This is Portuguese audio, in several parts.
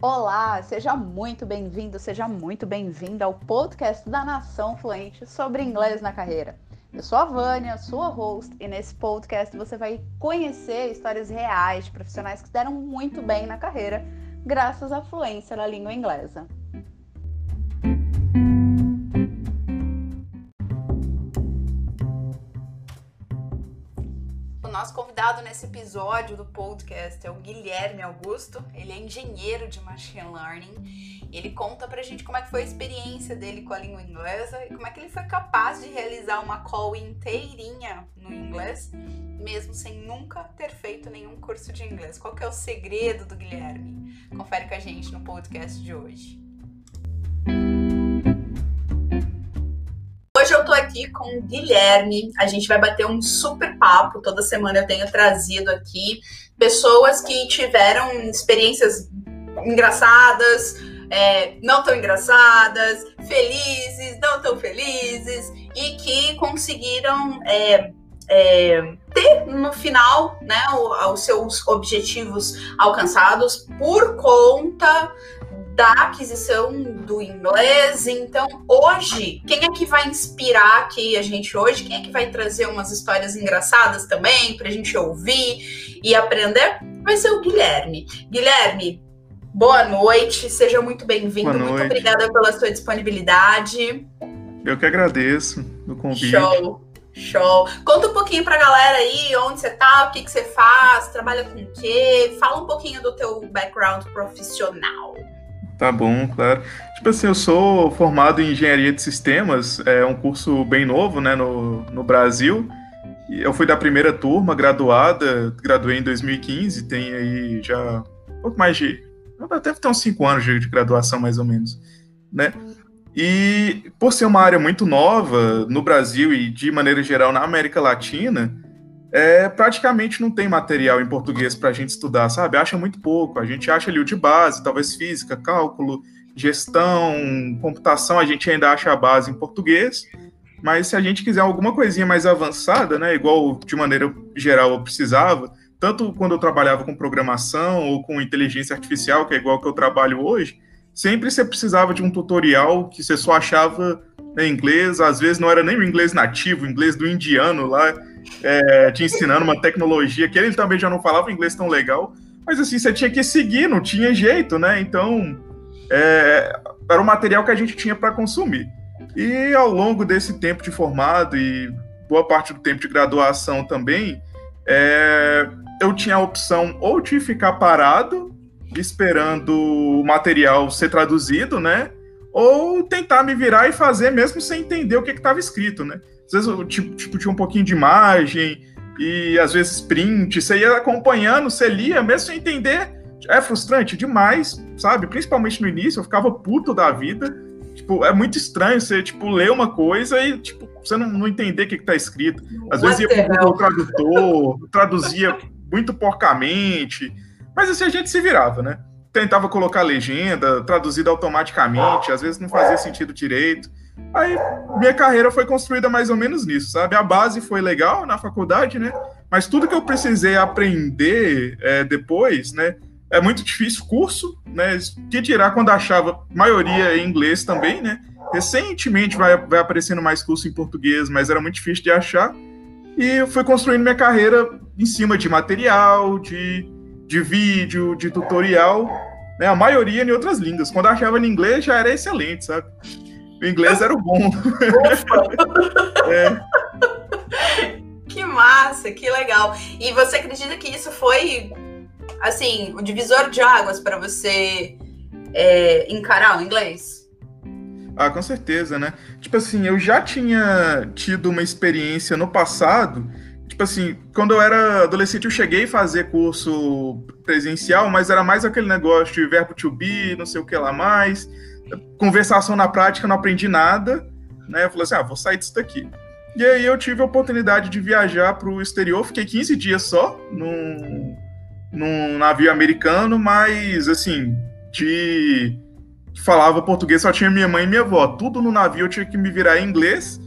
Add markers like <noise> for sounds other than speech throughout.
Olá, seja muito bem-vindo, seja muito bem-vinda ao podcast da Nação Fluente sobre inglês na carreira. Eu sou a Vânia, sua host, e nesse podcast você vai conhecer histórias reais de profissionais que deram muito bem na carreira graças à fluência na língua inglesa. Nosso convidado nesse episódio do podcast é o Guilherme Augusto. Ele é engenheiro de machine learning. Ele conta pra gente como é que foi a experiência dele com a língua inglesa e como é que ele foi capaz de realizar uma call inteirinha no inglês, mesmo sem nunca ter feito nenhum curso de inglês. Qual que é o segredo do Guilherme? Confere com a gente no podcast de hoje. Hoje eu tô aqui com o Guilherme. A gente vai bater um super papo. Toda semana eu tenho trazido aqui pessoas que tiveram experiências engraçadas, é, não tão engraçadas, felizes, não tão felizes, e que conseguiram é, é, ter no final né, os seus objetivos alcançados por conta da aquisição do inglês. Então, hoje, quem é que vai inspirar aqui a gente hoje? Quem é que vai trazer umas histórias engraçadas também para a gente ouvir e aprender? Vai ser o Guilherme. Guilherme, boa noite, seja muito bem-vindo. Muito obrigada pela sua disponibilidade. Eu que agradeço o convite. Show. Show. Conta um pouquinho pra galera aí onde você tá, o que, que você faz, trabalha com o quê? Fala um pouquinho do teu background profissional. Tá bom, claro. Tipo assim, eu sou formado em engenharia de sistemas, é um curso bem novo, né, no, no Brasil. Eu fui da primeira turma, graduada, graduei em 2015, tem aí já um pouco mais de. Deve ter uns cinco anos de, de graduação, mais ou menos, né? E por ser uma área muito nova no Brasil e de maneira geral na América Latina, é, praticamente não tem material em português para a gente estudar, sabe? Acha muito pouco. A gente acha ali o de base, talvez física, cálculo, gestão, computação, a gente ainda acha a base em português. Mas se a gente quiser alguma coisinha mais avançada, né, igual de maneira geral eu precisava, tanto quando eu trabalhava com programação ou com inteligência artificial, que é igual que eu trabalho hoje, sempre você precisava de um tutorial que você só achava em inglês, às vezes não era nem o inglês nativo, o inglês do indiano lá, é, te ensinando uma tecnologia que ele também já não falava inglês tão legal, mas assim, você tinha que seguir, não tinha jeito, né? Então, é, era o material que a gente tinha para consumir. E ao longo desse tempo de formado e boa parte do tempo de graduação também, é, eu tinha a opção ou de ficar parado, esperando o material ser traduzido, né? Ou tentar me virar e fazer mesmo sem entender o que estava escrito, né? Às vezes tipo, tipo, tinha um pouquinho de imagem e às vezes print, você ia acompanhando, você lia, mesmo sem entender. É frustrante demais, sabe? Principalmente no início, eu ficava puto da vida. Tipo, é muito estranho você, tipo, ler uma coisa e, tipo, você não, não entender o que, está escrito. Às What vezes ia pro Google Tradutor, traduzia muito porcamente. Mas assim, a gente se virava, né? Tentava colocar legenda, traduzida automaticamente, às vezes não fazia sentido direito. Aí minha carreira foi construída mais ou menos nisso, sabe? A base foi legal na faculdade, né? Mas tudo que eu precisei aprender é, depois, né? É muito difícil curso, né? Que tirar quando achava maioria em inglês também, né? Recentemente vai, vai aparecendo mais curso em português, mas era muito difícil de achar. E eu fui construindo minha carreira em cima de material, de, de vídeo, de tutorial, né? A maioria em outras línguas. Quando achava em inglês já era excelente, sabe? O inglês era o bom. <laughs> é. Que massa, que legal. E você acredita que isso foi, assim, o divisor de águas para você é, encarar o inglês? Ah, com certeza, né? Tipo assim, eu já tinha tido uma experiência no passado. Tipo assim, quando eu era adolescente, eu cheguei a fazer curso presencial, mas era mais aquele negócio de verbo to be, não sei o que lá mais conversação na prática, não aprendi nada, né? Eu falei assim, ah, vou sair disso daqui. E aí eu tive a oportunidade de viajar para o exterior, fiquei 15 dias só num, num navio americano, mas assim, de falava português, só tinha minha mãe e minha avó. Tudo no navio eu tinha que me virar em inglês.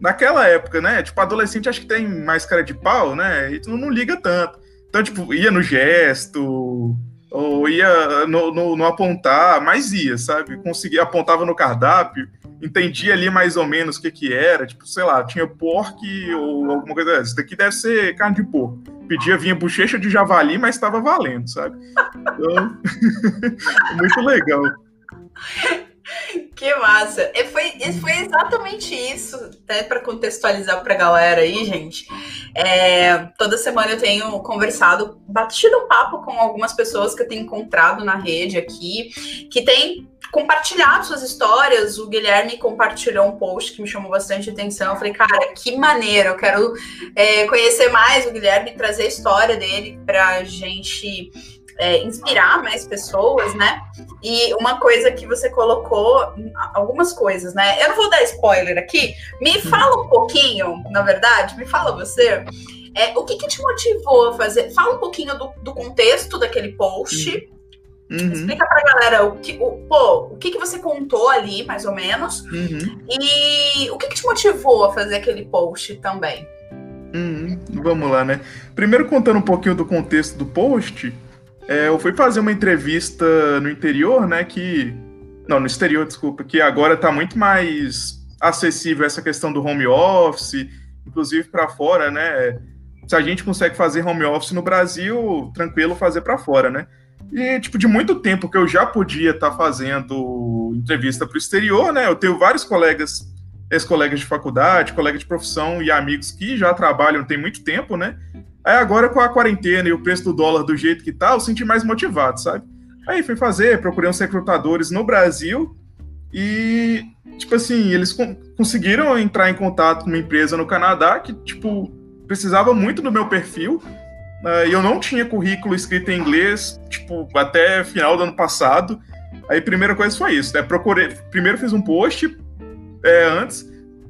Naquela época, né? Tipo, adolescente acho que tem mais cara de pau, né? E tu não liga tanto. Então, tipo, ia no gesto, ou ia no, no, no, apontar, mas ia, sabe? Conseguia, apontava no cardápio, entendia ali mais ou menos o que que era, tipo, sei lá, tinha porco ou alguma coisa dessa. Isso daqui deve ser carne de porco. Pedia, vinha bochecha de javali, mas estava valendo, sabe? Então, <laughs> muito legal. Que massa! E foi, foi exatamente isso, até para contextualizar para a galera aí, gente. É, toda semana eu tenho conversado, batido um papo com algumas pessoas que eu tenho encontrado na rede aqui, que têm compartilhado suas histórias. O Guilherme compartilhou um post que me chamou bastante atenção. Eu falei, cara, que maneiro! Eu quero é, conhecer mais o Guilherme, trazer a história dele para a gente é, inspirar mais pessoas, né? E uma coisa que você colocou, algumas coisas, né? Eu não vou dar spoiler aqui. Me fala um pouquinho, na verdade, me fala você. É, o que, que te motivou a fazer? Fala um pouquinho do, do contexto daquele post. Uhum. Explica pra galera o que, o, pô, o que, que você contou ali, mais ou menos. Uhum. E o que, que te motivou a fazer aquele post também? Uhum. Vamos lá, né? Primeiro contando um pouquinho do contexto do post. É, eu fui fazer uma entrevista no interior, né? Que. Não, no exterior, desculpa, que agora está muito mais acessível essa questão do home office, inclusive para fora, né? Se a gente consegue fazer home office no Brasil, tranquilo fazer para fora, né? E, tipo, de muito tempo que eu já podia estar tá fazendo entrevista para o exterior, né? Eu tenho vários colegas, ex-colegas de faculdade, colegas de profissão e amigos que já trabalham tem muito tempo, né? Aí agora com a quarentena e o preço do dólar do jeito que tá, eu senti mais motivado, sabe? Aí fui fazer, procurei uns recrutadores no Brasil e, tipo assim, eles conseguiram entrar em contato com uma empresa no Canadá que, tipo, precisava muito do meu perfil. Uh, e eu não tinha currículo escrito em inglês, tipo, até final do ano passado. Aí, primeira coisa foi isso, né? Procurei, primeiro fiz um post é, antes,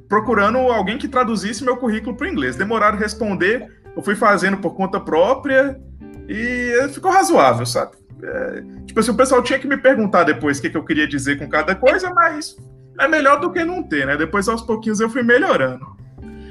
procurando alguém que traduzisse meu currículo para o inglês. Demoraram a responder, eu fui fazendo por conta própria e ficou razoável, sabe? É, tipo assim, o pessoal tinha que me perguntar depois o que, que eu queria dizer com cada coisa, mas é melhor do que não ter, né? Depois, aos pouquinhos, eu fui melhorando.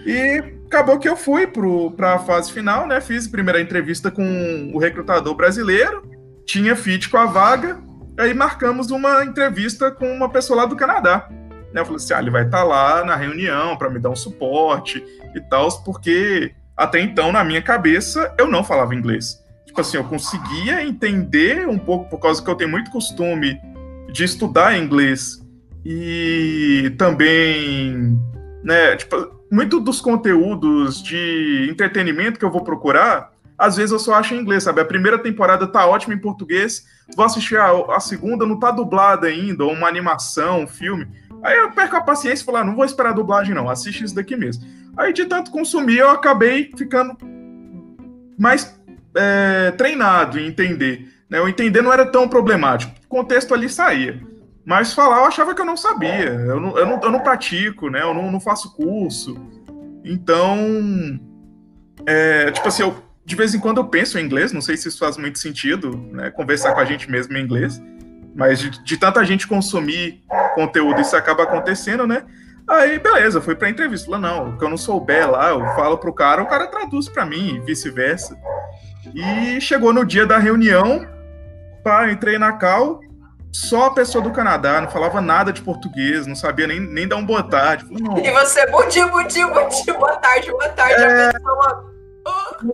E acabou que eu fui para a fase final, né? Fiz a primeira entrevista com o recrutador brasileiro, tinha fit com a vaga, aí marcamos uma entrevista com uma pessoa lá do Canadá. Né? Eu falei assim: ah, ele vai estar tá lá na reunião para me dar um suporte e tal, porque até então, na minha cabeça, eu não falava inglês. Tipo assim, eu conseguia entender um pouco, por causa que eu tenho muito costume de estudar inglês e também, né, tipo, muito dos conteúdos de entretenimento que eu vou procurar, às vezes eu só acho em inglês, sabe? A primeira temporada tá ótima em português, vou assistir a, a segunda, não tá dublada ainda, ou uma animação, um filme. Aí eu perco a paciência e falo, ah, não vou esperar a dublagem não, assiste isso daqui mesmo. Aí de tanto consumir, eu acabei ficando mais é, treinado em entender. Né? O entender não era tão problemático. O contexto ali saía. Mas falar eu achava que eu não sabia. Eu não, eu não, eu não pratico, né? Eu não, não faço curso. Então, é, tipo assim, eu, de vez em quando eu penso em inglês, não sei se isso faz muito sentido, né? Conversar com a gente mesmo em inglês. Mas de, de tanta gente consumir conteúdo, isso acaba acontecendo, né? Aí, beleza, fui pra entrevista. Falei, não, o que eu não souber lá, eu falo pro cara, o cara traduz para mim, e vice-versa. E chegou no dia da reunião, pá, entrei na cal, só a pessoa do Canadá, não falava nada de português, não sabia nem, nem dar um boa tarde. Falei, e você, bom dia, bom dia, bom dia, boa tarde, boa tarde, é... a pessoa... <laughs>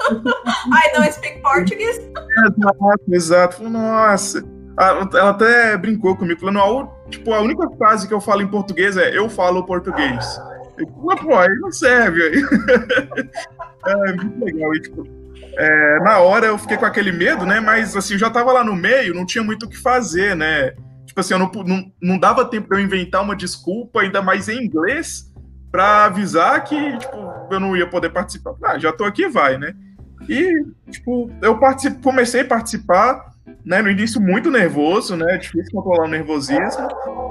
I don't speak Portuguese. Exato, exato. Nossa... Ela até brincou comigo, falando, tipo, a única frase que eu falo em português é eu falo português. Eu, pô, aí não serve. Aí. <laughs> é muito legal. E, tipo, é, na hora eu fiquei com aquele medo, né? Mas assim, eu já tava lá no meio, não tinha muito o que fazer, né? Tipo assim, eu não, não, não dava tempo de eu inventar uma desculpa, ainda mais em inglês, para avisar que, tipo, eu não ia poder participar. Ah, já tô aqui, vai, né? E, tipo, eu comecei a participar, né, no início muito nervoso, né, difícil controlar o nervosismo,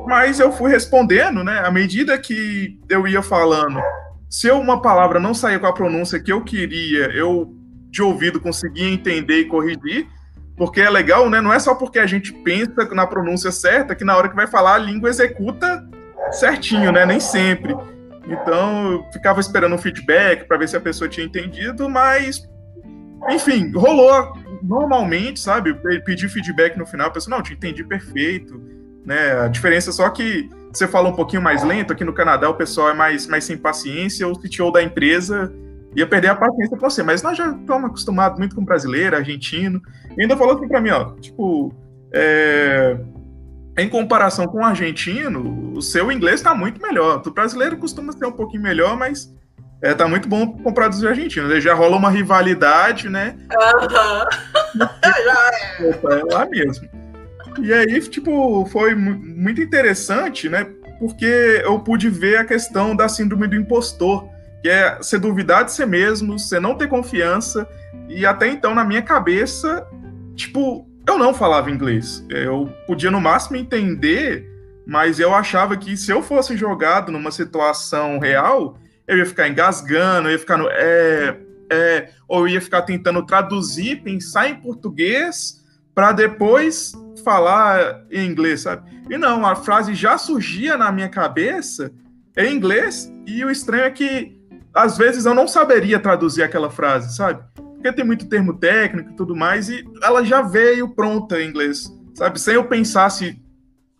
mas eu fui respondendo, né, à medida que eu ia falando. Se uma palavra não saía com a pronúncia que eu queria, eu de ouvido conseguia entender e corrigir, porque é legal, né? Não é só porque a gente pensa na pronúncia certa que na hora que vai falar a língua executa certinho, né? Nem sempre. Então, eu ficava esperando um feedback para ver se a pessoa tinha entendido, mas enfim, rolou normalmente, sabe, pedir feedback no final, a pessoa, não, te entendi perfeito, né? A diferença é só que você fala um pouquinho mais lento, aqui no Canadá o pessoal é mais, mais sem paciência, o CTO da empresa ia perder a paciência com você, mas nós já estamos acostumados muito com brasileiro, argentino, e ainda falou assim para mim, ó, tipo, é, em comparação com o argentino, o seu inglês está muito melhor. O brasileiro costuma ser um pouquinho melhor, mas é, tá muito bom comprar dos argentinos. Já rola uma rivalidade, né? Aham. <laughs> Uhum. é. é lá mesmo. E aí, tipo, foi muito interessante, né? Porque eu pude ver a questão da síndrome do impostor, que é você duvidar de si mesmo, você não ter confiança. E até então, na minha cabeça, tipo, eu não falava inglês. Eu podia no máximo entender, mas eu achava que se eu fosse jogado numa situação real, eu ia ficar engasgando, eu ia ficar no. É, é, ou ia ficar tentando traduzir, pensar em português, para depois falar em inglês, sabe? E não, a frase já surgia na minha cabeça em inglês, e o estranho é que às vezes eu não saberia traduzir aquela frase, sabe? porque tem muito termo técnico e tudo mais, e ela já veio pronta em inglês, sabe? Sem eu pensar se,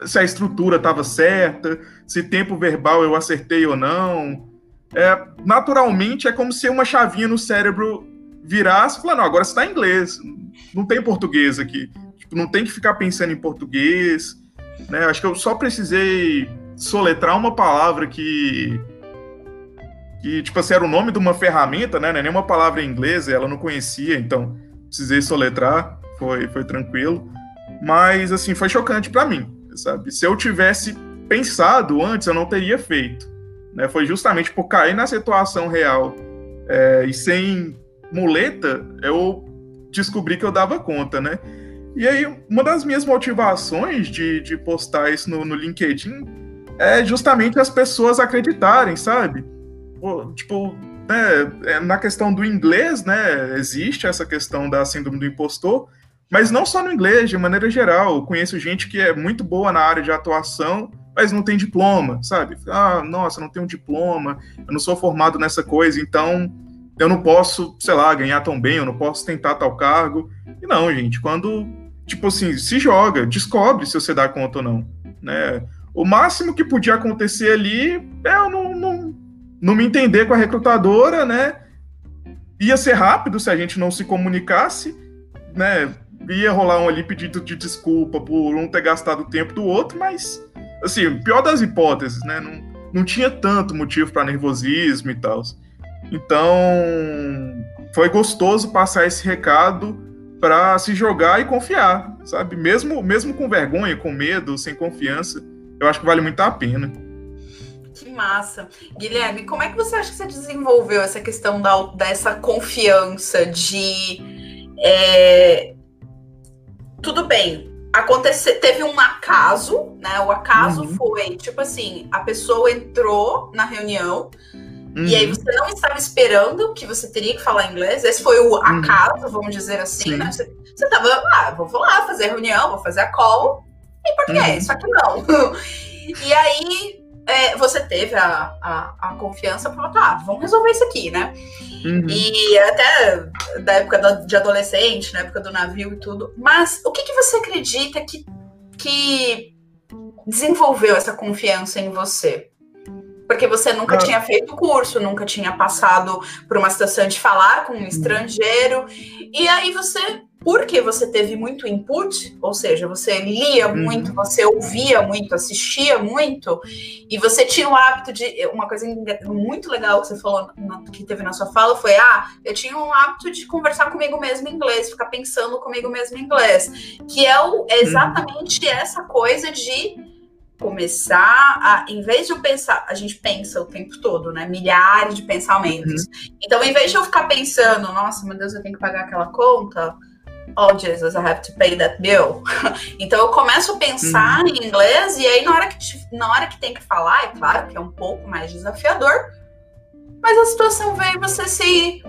se a estrutura estava certa, se tempo verbal eu acertei ou não. É, naturalmente, é como se uma chavinha no cérebro virasse e falar, não, agora está em inglês, não tem português aqui. Tipo, não tem que ficar pensando em português. Né? Acho que eu só precisei soletrar uma palavra que que, tipo assim, era o nome de uma ferramenta, né? É nenhuma palavra em inglês, ela não conhecia, então precisei soletrar, foi, foi tranquilo. Mas, assim, foi chocante para mim, sabe? Se eu tivesse pensado antes, eu não teria feito. Né? Foi justamente por cair na situação real é, e sem muleta, eu descobri que eu dava conta, né? E aí, uma das minhas motivações de, de postar isso no, no LinkedIn é justamente as pessoas acreditarem, sabe? tipo, né, é, na questão do inglês, né, existe essa questão da síndrome do impostor, mas não só no inglês, de maneira geral. Eu conheço gente que é muito boa na área de atuação, mas não tem diploma, sabe? Ah, nossa, não tenho diploma, eu não sou formado nessa coisa, então eu não posso, sei lá, ganhar tão bem, eu não posso tentar tal cargo. E não, gente, quando, tipo assim, se joga, descobre se você dá conta ou não, né? O máximo que podia acontecer ali é eu não, não, não me entender com a recrutadora, né? Ia ser rápido se a gente não se comunicasse, né? Ia rolar um ali pedido de desculpa por um ter gastado o tempo do outro, mas, assim, pior das hipóteses, né? Não, não tinha tanto motivo para nervosismo e tal. Então, foi gostoso passar esse recado para se jogar e confiar, sabe? Mesmo, mesmo com vergonha, com medo, sem confiança, eu acho que vale muito a pena massa. Guilherme, como é que você acha que você desenvolveu essa questão da, dessa confiança de. É, tudo bem, aconteceu, teve um acaso, né? O acaso uhum. foi, tipo assim, a pessoa entrou na reunião uhum. e aí uhum. você não estava esperando que você teria que falar inglês. Esse foi o uhum. acaso, uhum. vamos dizer assim, né? Você, você tava, ah, vou lá fazer reunião, vou fazer a call. E por que uhum. isso aqui não? <laughs> e aí é, você teve a, a, a confiança para tá, vamos resolver isso aqui, né? Uhum. E até da época de adolescente, na época do navio e tudo. Mas o que, que você acredita que, que desenvolveu essa confiança em você? Porque você nunca ah. tinha feito curso, nunca tinha passado por uma situação de falar com um uhum. estrangeiro. E aí você porque você teve muito input, ou seja, você lia uhum. muito, você ouvia muito, assistia muito, e você tinha o hábito de. Uma coisa muito legal que você falou, que teve na sua fala, foi: ah, eu tinha um hábito de conversar comigo mesmo em inglês, ficar pensando comigo mesmo em inglês. Que é, o, é exatamente uhum. essa coisa de começar a, em vez de eu pensar, a gente pensa o tempo todo, né? Milhares de pensamentos. Uhum. Então, em vez de eu ficar pensando, nossa, meu Deus, eu tenho que pagar aquela conta, oh Jesus, I have to pay that bill. <laughs> então eu começo a pensar uhum. em inglês e aí na hora, que, na hora que tem que falar, é claro que é um pouco mais desafiador, mas a situação veio você se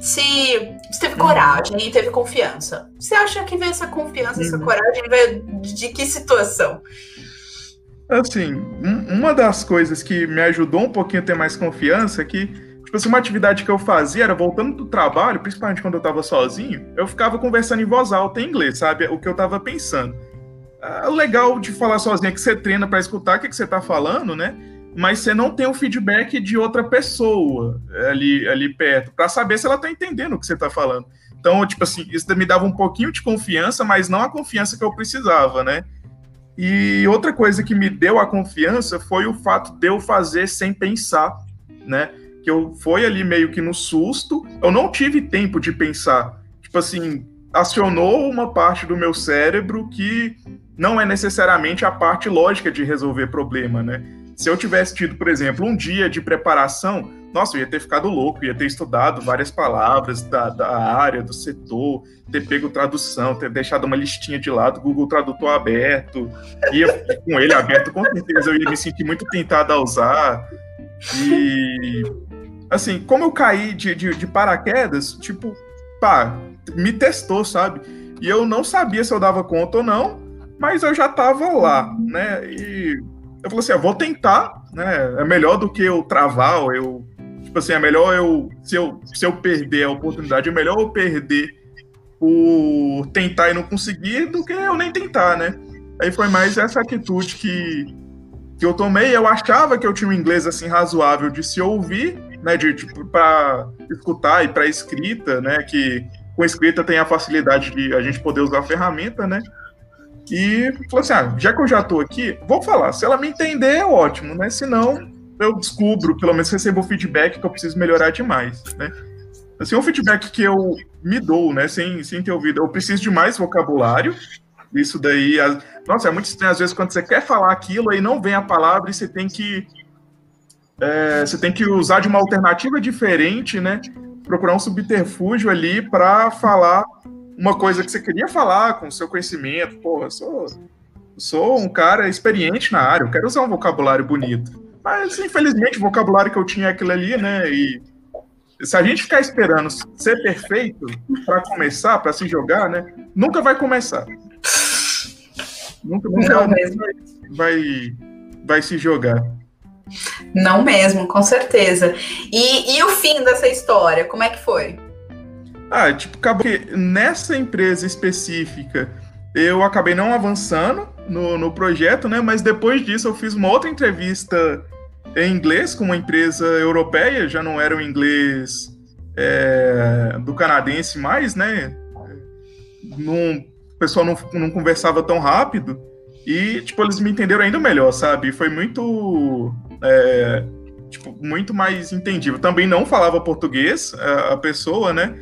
se você teve uhum. coragem e teve confiança. Você acha que veio essa confiança, uhum. essa coragem veio de, que situação? Assim, um, uma das coisas que me ajudou um pouquinho a ter mais confiança é que, tipo assim, uma atividade que eu fazia era voltando do trabalho, principalmente quando eu tava sozinho, eu ficava conversando em voz alta em inglês, sabe? O que eu tava pensando. Ah, o legal de falar sozinho é que você treina para escutar o que, que você tá falando, né? Mas você não tem o feedback de outra pessoa ali, ali perto, para saber se ela tá entendendo o que você tá falando. Então, tipo assim, isso me dava um pouquinho de confiança, mas não a confiança que eu precisava, né? E outra coisa que me deu a confiança foi o fato de eu fazer sem pensar, né? Que eu foi ali meio que no susto, eu não tive tempo de pensar. Tipo assim, acionou uma parte do meu cérebro que não é necessariamente a parte lógica de resolver problema, né? Se eu tivesse tido, por exemplo, um dia de preparação, nossa, eu ia ter ficado louco, ia ter estudado várias palavras da, da área, do setor, ter pego tradução, ter deixado uma listinha de lado, Google Tradutor aberto, ia com ele aberto, com certeza eu ia me sentir muito tentado a usar. E, assim, como eu caí de, de, de paraquedas, tipo, pá, me testou, sabe? E eu não sabia se eu dava conta ou não, mas eu já tava lá, né? E eu falei assim, ah, vou tentar, né? É melhor do que eu travar, ou eu. Tipo assim, é melhor eu. Se eu, se eu perder a oportunidade, é melhor eu perder por tentar e não conseguir do que eu nem tentar, né? Aí foi mais essa atitude que, que eu tomei. Eu achava que eu tinha um inglês assim razoável de se ouvir, né? De para escutar e para escrita, né? Que com escrita tem a facilidade de a gente poder usar a ferramenta, né? E falou assim: ah, já que eu já tô aqui, vou falar. Se ela me entender, é ótimo, né? Se não, eu descubro, pelo menos recebo o feedback que eu preciso melhorar demais, né? Assim, um feedback que eu me dou, né, sem, sem ter ouvido, eu preciso de mais vocabulário. Isso daí, nossa, é muito estranho às vezes quando você quer falar aquilo aí não vem a palavra e você tem que é, você tem que usar de uma alternativa diferente, né? Procurar um subterfúgio ali para falar uma coisa que você queria falar com o seu conhecimento. Pô, eu sou, sou um cara experiente na área, eu quero usar um vocabulário bonito. Mas, infelizmente, o vocabulário que eu tinha é aquilo ali, né? E se a gente ficar esperando ser perfeito para começar, para se jogar, né? Nunca vai começar. Nunca, nunca mesmo. vai, vai se jogar. Não mesmo, com certeza. E, e o fim dessa história, como é que foi? Ah, tipo, acabou que nessa empresa específica eu acabei não avançando no, no projeto, né? Mas depois disso eu fiz uma outra entrevista em inglês com uma empresa europeia, já não era o inglês é, do canadense mais, né? Num, o pessoal não, não conversava tão rápido e, tipo, eles me entenderam ainda melhor, sabe? Foi muito... É, tipo, muito mais entendível. Também não falava português a, a pessoa, né?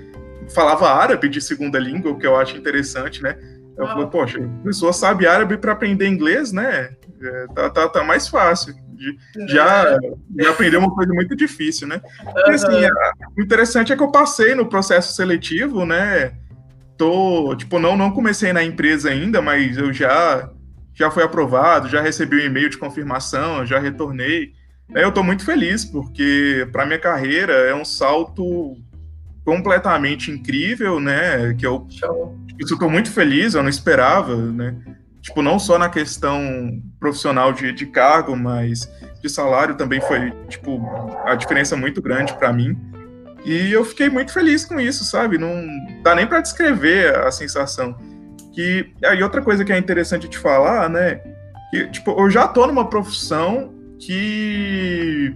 falava árabe de segunda língua, o que eu acho interessante, né? Eu falei, poxa, a pessoa sabe árabe para aprender inglês, né? É, tá, tá, tá mais fácil. Já, já aprendeu uma coisa muito difícil, né? E, assim, o interessante é que eu passei no processo seletivo, né? Tô, tipo, não, não comecei na empresa ainda, mas eu já, já fui aprovado, já recebi o um e-mail de confirmação, já retornei. Eu estou muito feliz, porque para minha carreira é um salto completamente incrível, né? Que eu, estou muito feliz, eu não esperava, né? Tipo, não só na questão profissional de, de cargo, mas de salário também foi, tipo, a diferença muito grande para mim. E eu fiquei muito feliz com isso, sabe? Não dá nem para descrever a sensação. Que aí outra coisa que é interessante de falar, né? Que tipo, eu já tô numa profissão que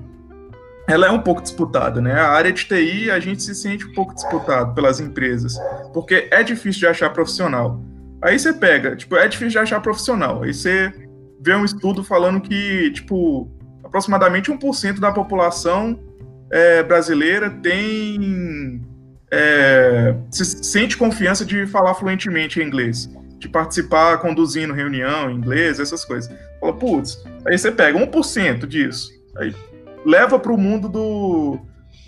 ela é um pouco disputada, né? A área de TI a gente se sente um pouco disputado pelas empresas, porque é difícil de achar profissional. Aí você pega, tipo, é difícil de achar profissional. Aí você vê um estudo falando que, tipo, aproximadamente 1% da população é, brasileira tem é, se sente confiança de falar fluentemente em inglês, de participar conduzindo reunião em inglês, essas coisas. Fala, putz, aí você pega 1% disso. Aí leva para o mundo do,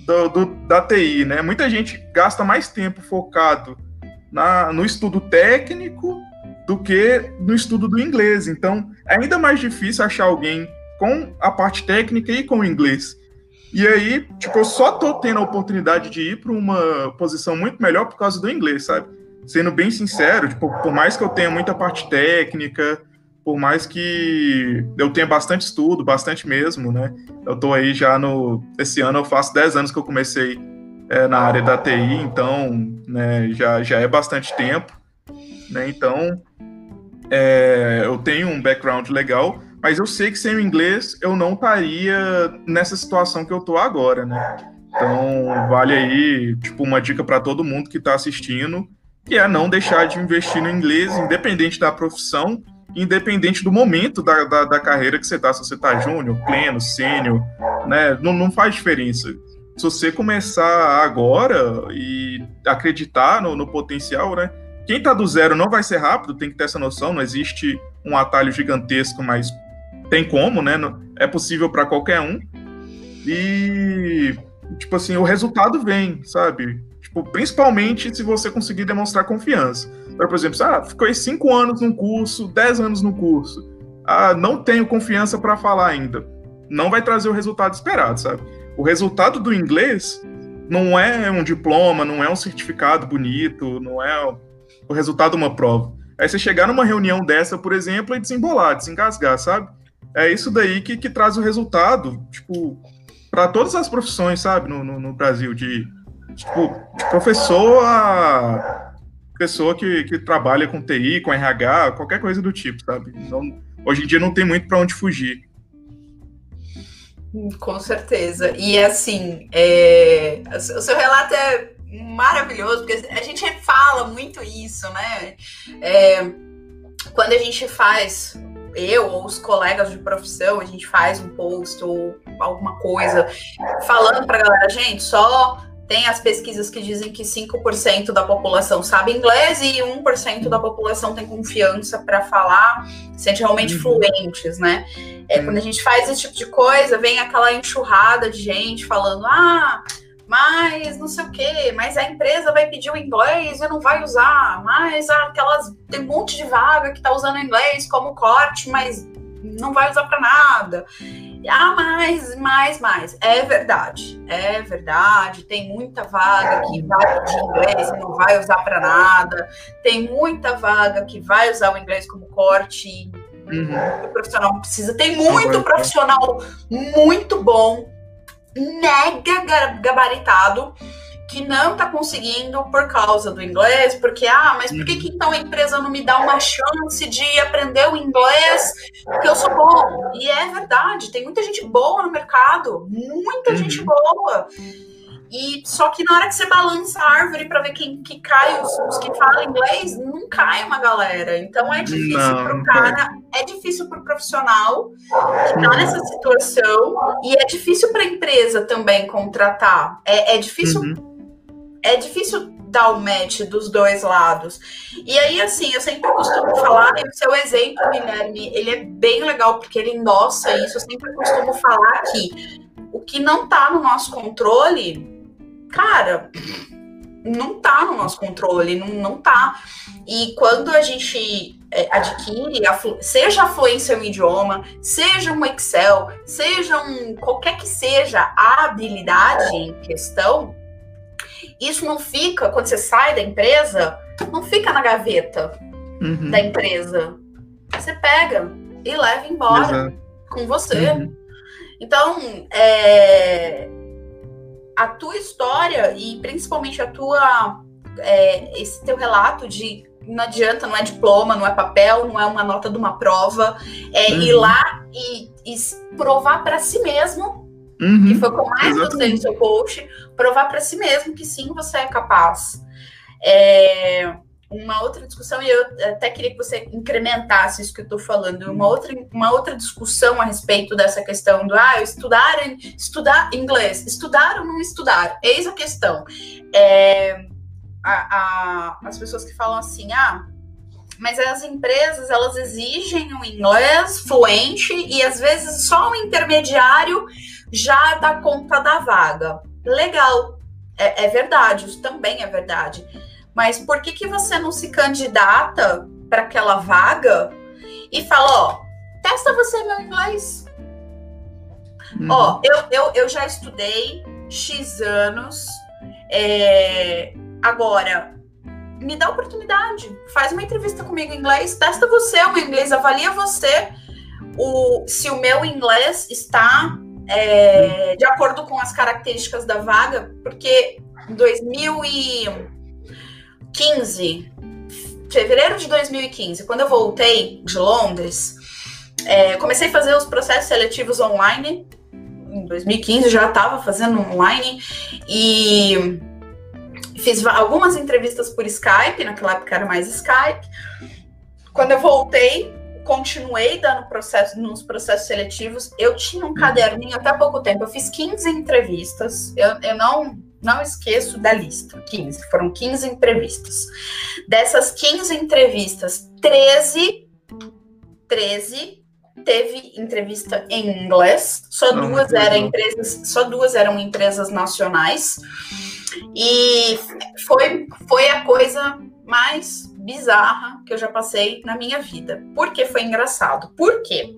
do, do, da TI, né? Muita gente gasta mais tempo focado na, no estudo técnico do que no estudo do inglês. Então, é ainda mais difícil achar alguém com a parte técnica e com o inglês. E aí, tipo, eu só tô tendo a oportunidade de ir para uma posição muito melhor por causa do inglês, sabe? Sendo bem sincero, tipo, por mais que eu tenha muita parte técnica, por mais que eu tenha bastante estudo, bastante mesmo, né? Eu tô aí já no. Esse ano eu faço 10 anos que eu comecei é, na área da TI, então né, já, já é bastante tempo, né? Então é, eu tenho um background legal, mas eu sei que sem o inglês eu não estaria nessa situação que eu tô agora, né? Então vale aí tipo uma dica para todo mundo que está assistindo, que é não deixar de investir no inglês, independente da profissão independente do momento da, da, da carreira que você está, se você está júnior, pleno, sênior, né? Não, não faz diferença. Se você começar agora e acreditar no, no potencial, né? Quem está do zero não vai ser rápido, tem que ter essa noção. Não existe um atalho gigantesco, mas tem como, né? É possível para qualquer um. E, tipo assim, o resultado vem, sabe? Tipo, principalmente se você conseguir demonstrar confiança. Então, por exemplo, ah, ficou cinco anos num curso, dez anos no curso. Ah, não tenho confiança para falar ainda. Não vai trazer o resultado esperado, sabe? O resultado do inglês não é um diploma, não é um certificado bonito, não é o resultado de uma prova. Aí você chegar numa reunião dessa, por exemplo, e desembolar, desengasgar, sabe? É isso daí que, que traz o resultado, tipo, para todas as profissões, sabe, no, no, no Brasil, de tipo, professor a pessoa que, que trabalha com TI, com RH, qualquer coisa do tipo, sabe? Então, hoje em dia não tem muito para onde fugir. Com certeza. E assim, é... o seu relato é maravilhoso, porque a gente fala muito isso, né? É... Quando a gente faz eu ou os colegas de profissão, a gente faz um post ou alguma coisa falando para a galera, gente, só tem as pesquisas que dizem que 5% da população sabe inglês e 1% da população tem confiança para falar, sente realmente uhum. fluentes, né? É, uhum. Quando a gente faz esse tipo de coisa, vem aquela enxurrada de gente falando: ah, mas não sei o quê, mas a empresa vai pedir o inglês e não vai usar, mas aquelas. Tem um monte de vaga que está usando inglês como corte, mas não vai usar para nada. Ah, mais, mais, mais. É verdade, é verdade. Tem muita vaga que vai de inglês e não vai usar para nada. Tem muita vaga que vai usar o inglês como corte. Uhum. O profissional precisa. Tem muito profissional muito bom, mega gabaritado que não está conseguindo por causa do inglês, porque, ah, mas por que, que então a empresa não me dá uma chance de aprender o inglês? Porque eu sou bom. E é verdade, tem muita gente boa no mercado, muita uhum. gente boa. E só que na hora que você balança a árvore para ver quem que cai, os, os, que falam inglês, não cai uma galera. Então é difícil para o cara, é difícil para o profissional que tá nessa situação e é difícil para a empresa também contratar. É, é difícil uhum é difícil dar o match dos dois lados. E aí, assim, eu sempre costumo falar, e o seu exemplo, Guilherme, ele é bem legal, porque ele endossa isso, eu sempre costumo falar que o que não tá no nosso controle, cara, não tá no nosso controle, não, não tá. E quando a gente é, adquire, seja a fluência em um idioma, seja um Excel, seja um qualquer que seja a habilidade em questão, isso não fica, quando você sai da empresa, não fica na gaveta uhum. da empresa. Você pega e leva embora Exato. com você. Uhum. Então, é, a tua história e principalmente a tua é, esse teu relato de não adianta, não é diploma, não é papel, não é uma nota de uma prova, é uhum. ir lá e, e provar para si mesmo Uhum, que foi o que eu mais gostei no seu post, provar para si mesmo que sim, você é capaz. É, uma outra discussão, e eu até queria que você incrementasse isso que eu estou falando, uma outra, uma outra discussão a respeito dessa questão do ah, estudar, estudar inglês, estudar ou não estudar, eis a questão. É, a, a, as pessoas que falam assim, ah, mas as empresas elas exigem um inglês fluente e às vezes só um intermediário já dá conta da vaga. Legal, é, é verdade, isso também é verdade. Mas por que, que você não se candidata para aquela vaga e fala, ó, testa você meu inglês? Uhum. Ó, eu, eu, eu já estudei X anos, é, agora me dá oportunidade. Faz uma entrevista comigo em inglês, testa você o inglês, avalia você o, se o meu inglês está é, de acordo com as características da vaga, porque em 2015, fevereiro de 2015, quando eu voltei de Londres, é, comecei a fazer os processos seletivos online. Em 2015 já estava fazendo online e fiz algumas entrevistas por Skype, naquela época era mais Skype. Quando eu voltei, continuei dando processo, nos processos seletivos. Eu tinha um caderninho até pouco tempo. Eu fiz 15 entrevistas. Eu, eu não, não esqueço da lista. 15. Foram 15 entrevistas. Dessas 15 entrevistas, 13, 13 teve entrevista em inglês. Só não, duas não. eram empresas, só duas eram empresas nacionais. E foi, foi a coisa mais bizarra que eu já passei na minha vida. Por que foi engraçado? Porque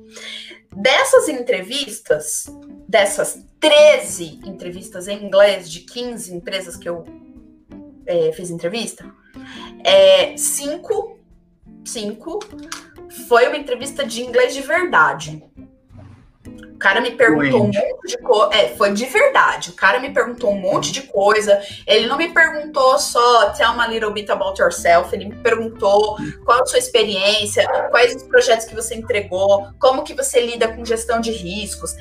dessas entrevistas, dessas 13 entrevistas em inglês de 15 empresas que eu é, fiz entrevista, é, cinco, cinco foi uma entrevista de inglês de verdade cara me perguntou um monte de coisa. É, foi de verdade. O cara me perguntou um monte de coisa. Ele não me perguntou só tell me a little bit about yourself. Ele me perguntou qual a sua experiência, quais os projetos que você entregou, como que você lida com gestão de riscos.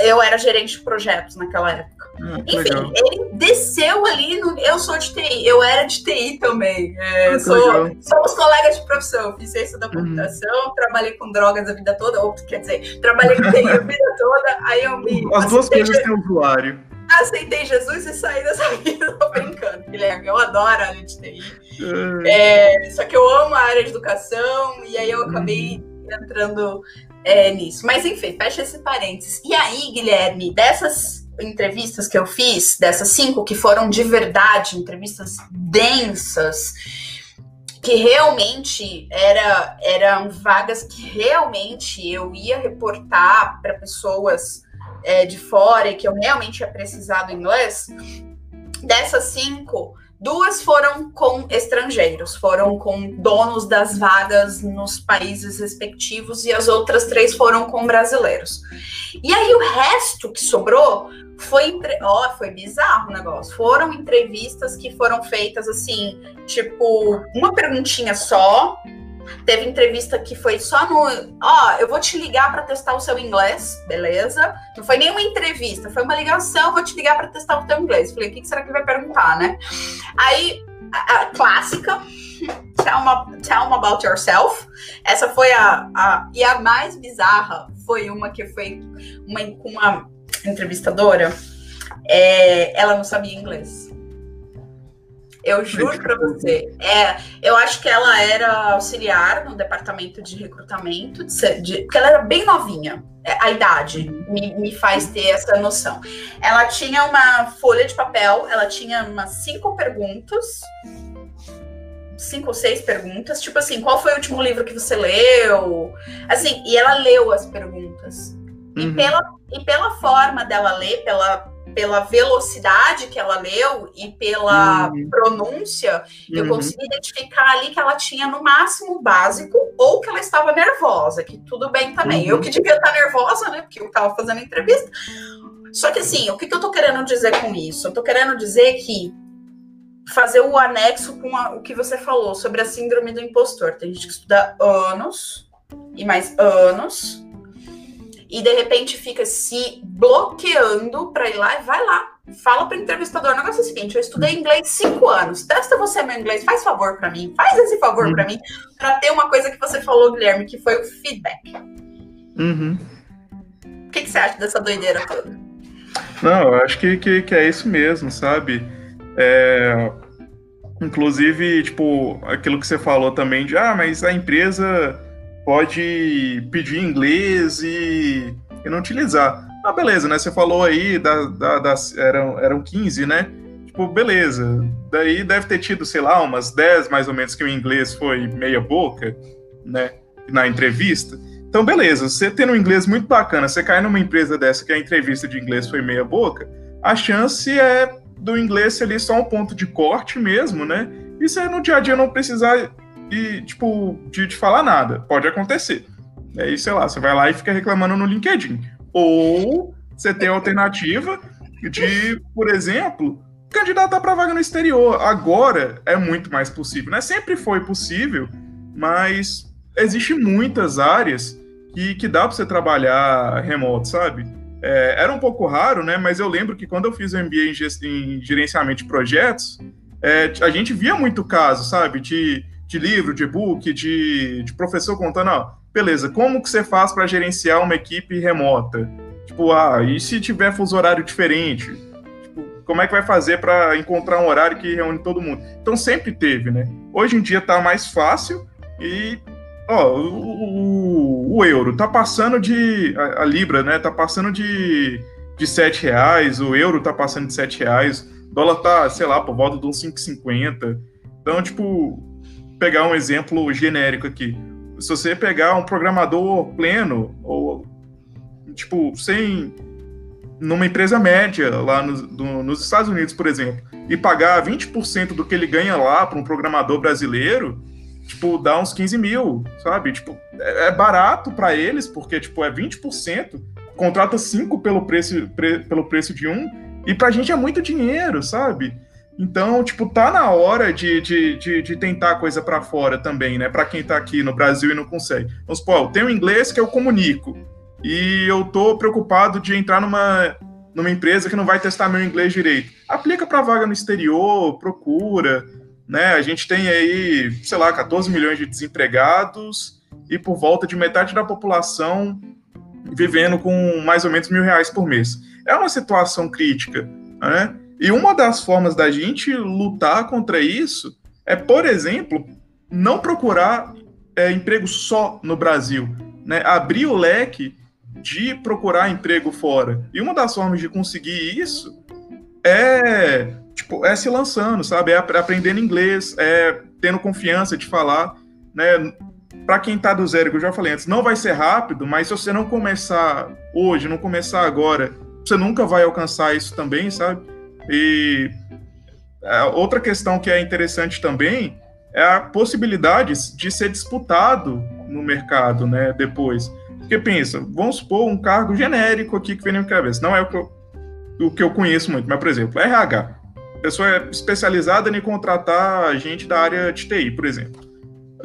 Eu era gerente de projetos naquela época. Hum, Enfim, legal. ele desceu ali no. Eu sou de TI, eu era de TI também. É, sou, somos colegas de profissão, fiz ciência da uhum. computação, uhum. trabalhei com drogas a vida toda, ou quer dizer, trabalhei com TI a vida toda, aí eu me. As duas coisas têm usuário. Aceitei Jesus e saí dessa <laughs> vida, tô brincando, Guilherme. Eu adoro a área de TI. Uhum. É, só que eu amo a área de educação, e aí eu acabei uhum. entrando é, nisso. Mas enfim, fecha esse parênteses. E aí, Guilherme, dessas entrevistas que eu fiz, dessas cinco que foram de verdade, entrevistas densas, que realmente era, eram vagas que realmente eu ia reportar para pessoas é, de fora e que eu realmente ia precisar do inglês. Dessas cinco, Duas foram com estrangeiros, foram com donos das vagas nos países respectivos, e as outras três foram com brasileiros. E aí o resto que sobrou foi, ó, oh, foi bizarro o negócio. Foram entrevistas que foram feitas assim, tipo, uma perguntinha só, Teve entrevista que foi só no. Ó, oh, eu vou te ligar para testar o seu inglês, beleza? Não foi nenhuma entrevista, foi uma ligação, vou te ligar para testar o teu inglês. Falei, o que, será que vai perguntar, né? Aí, a, a clássica, <laughs> tell me, tell me about yourself. Essa foi a, a. E a mais bizarra foi uma que foi uma, uma entrevistadora. É, ela não sabia inglês. Eu juro para você. É, eu acho que ela era auxiliar no departamento de recrutamento, de, de, porque ela era bem novinha. É, a idade me, me faz ter essa noção. Ela tinha uma folha de papel, ela tinha umas cinco perguntas cinco ou seis perguntas, tipo assim, qual foi o último livro que você leu? Assim, e ela leu as perguntas. Uhum. E, pela, e pela forma dela ler, pela pela velocidade que ela leu e pela uhum. pronúncia, uhum. eu consegui identificar ali que ela tinha no máximo básico ou que ela estava nervosa, que tudo bem também. Uhum. Eu que devia estar nervosa, né? Porque eu estava fazendo entrevista. Só que assim, o que, que eu estou querendo dizer com isso? Eu estou querendo dizer que fazer o anexo com a, o que você falou sobre a síndrome do impostor. Tem gente que estuda anos e mais anos e de repente fica se bloqueando para ir lá e vai lá. Fala para o entrevistador, o negócio é o seguinte, eu estudei inglês cinco anos, testa você meu inglês, faz favor para mim, faz esse favor uhum. para mim, para ter uma coisa que você falou, Guilherme, que foi o feedback. Uhum. O que, que, você acha dessa doideira toda? Não, eu acho que, que, que é isso mesmo, sabe? É, inclusive, tipo, aquilo que você falou também de, ah, mas a empresa pode pedir inglês e, e não utilizar. Ah, beleza, né? Você falou aí da, da, das. Eram, eram 15, né? Tipo, beleza. Daí deve ter tido, sei lá, umas 10 mais ou menos que o inglês foi meia boca, né? Na entrevista. Então, beleza, você tendo um inglês muito bacana, você cai numa empresa dessa que a entrevista de inglês foi meia boca, a chance é do inglês ser ali só um ponto de corte mesmo, né? e você no dia a dia não precisar e, tipo, de, de falar nada. Pode acontecer. Aí, sei lá, você vai lá e fica reclamando no LinkedIn. Ou você tem a alternativa de, por exemplo, candidatar para vaga no exterior. Agora é muito mais possível, né? Sempre foi possível, mas existe muitas áreas que, que dá para você trabalhar remoto, sabe? É, era um pouco raro, né? Mas eu lembro que quando eu fiz o MBA em, em gerenciamento de projetos, é, a gente via muito caso, sabe? De, de livro, de e-book, de, de professor contando, ó, beleza, como que você faz para gerenciar uma equipe remota? Tipo, ah, e se tiver fuso horário diferente? Tipo, como é que vai fazer para encontrar um horário que reúne todo mundo? Então sempre teve, né? Hoje em dia tá mais fácil e ó, o, o, o euro tá passando de a, a, libra, né? Tá passando de de sete reais, o euro tá passando de sete reais, o dólar tá, sei lá, por volta de uns 5,50. Então, tipo, pegar um exemplo genérico aqui. Se você pegar um programador pleno ou tipo, sem. numa empresa média lá no, do, nos Estados Unidos, por exemplo, e pagar 20% do que ele ganha lá para um programador brasileiro, tipo, dá uns 15 mil, sabe? Tipo, é, é barato para eles, porque, tipo, é 20%, contrata 5 pelo preço, pre, pelo preço de um, e pra gente é muito dinheiro, sabe? Então, tipo, tá na hora de, de, de, de tentar coisa para fora também, né? Para quem tá aqui no Brasil e não consegue. Vamos supor, eu tenho inglês que eu comunico e eu tô preocupado de entrar numa, numa empresa que não vai testar meu inglês direito. Aplica para vaga no exterior, procura, né? A gente tem aí, sei lá, 14 milhões de desempregados e por volta de metade da população vivendo com mais ou menos mil reais por mês. É uma situação crítica, né? E uma das formas da gente lutar contra isso é, por exemplo, não procurar é, emprego só no Brasil, né? Abrir o leque de procurar emprego fora. E uma das formas de conseguir isso é, tipo, é se lançando, sabe? É aprendendo inglês, é tendo confiança de falar, né? Para quem está do zero, que eu já falei antes, não vai ser rápido, mas se você não começar hoje, não começar agora, você nunca vai alcançar isso também, sabe? E é, outra questão que é interessante também é a possibilidade de ser disputado no mercado, né, depois. Porque pensa, vamos supor um cargo genérico aqui que vem na minha cabeça. Não é o que eu, o que eu conheço muito, mas, por exemplo, RH. A pessoa é especializada em contratar gente da área de TI, por exemplo.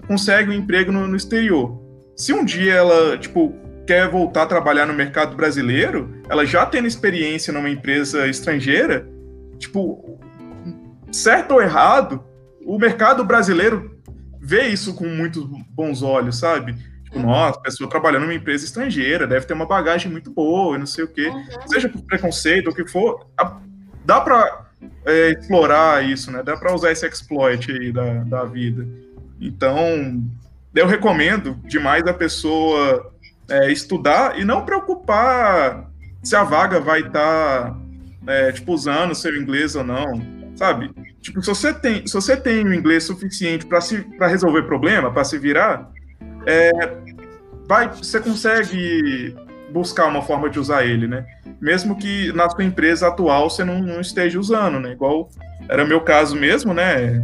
Consegue um emprego no, no exterior. Se um dia ela, tipo, quer voltar a trabalhar no mercado brasileiro, ela já tendo experiência numa empresa estrangeira, tipo, certo ou errado, o mercado brasileiro vê isso com muitos bons olhos, sabe? Tipo, nossa, a pessoa trabalhando numa empresa estrangeira, deve ter uma bagagem muito boa, não sei o quê. Uhum. Seja por preconceito ou o que for, dá para é, explorar isso, né? Dá para usar esse exploit aí da, da vida. Então, eu recomendo demais a pessoa é, estudar e não preocupar se a vaga vai estar, tá, é, tipo, usando seu inglês ou não, sabe? Tipo, se você tem, se você tem o inglês suficiente para resolver problema, para se virar, é, vai, você consegue buscar uma forma de usar ele, né? Mesmo que na sua empresa atual você não, não esteja usando, né? Igual era meu caso mesmo, né?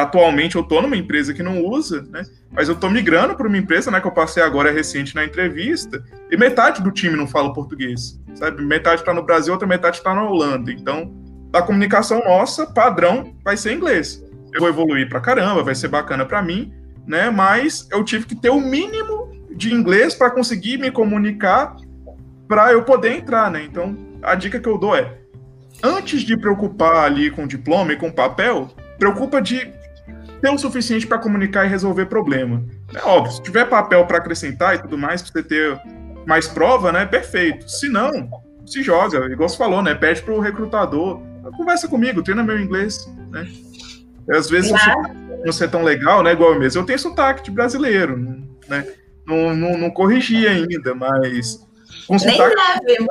Atualmente eu tô numa empresa que não usa, né? Mas eu tô migrando para uma empresa, né? Que eu passei agora recente na entrevista, e metade do time não fala português, sabe? Metade está no Brasil, outra metade está na Holanda. Então, a comunicação nossa, padrão, vai ser inglês. Eu vou evoluir para caramba, vai ser bacana para mim, né? Mas eu tive que ter o mínimo de inglês para conseguir me comunicar para eu poder entrar, né? Então, a dica que eu dou é: antes de preocupar ali com diploma e com papel, preocupa de ter o suficiente para comunicar e resolver problema. É óbvio, se tiver papel para acrescentar e tudo mais, para você ter mais prova, né? Perfeito. Se não, se joga, igual você falou, né? Pede pro recrutador, conversa comigo, treina meu inglês, né? Às vezes não ser tão legal, né? Igual eu mesmo. Eu tenho sotaque de brasileiro, né? Não, não, não corrigi ainda, mas. Com Nem sotaque.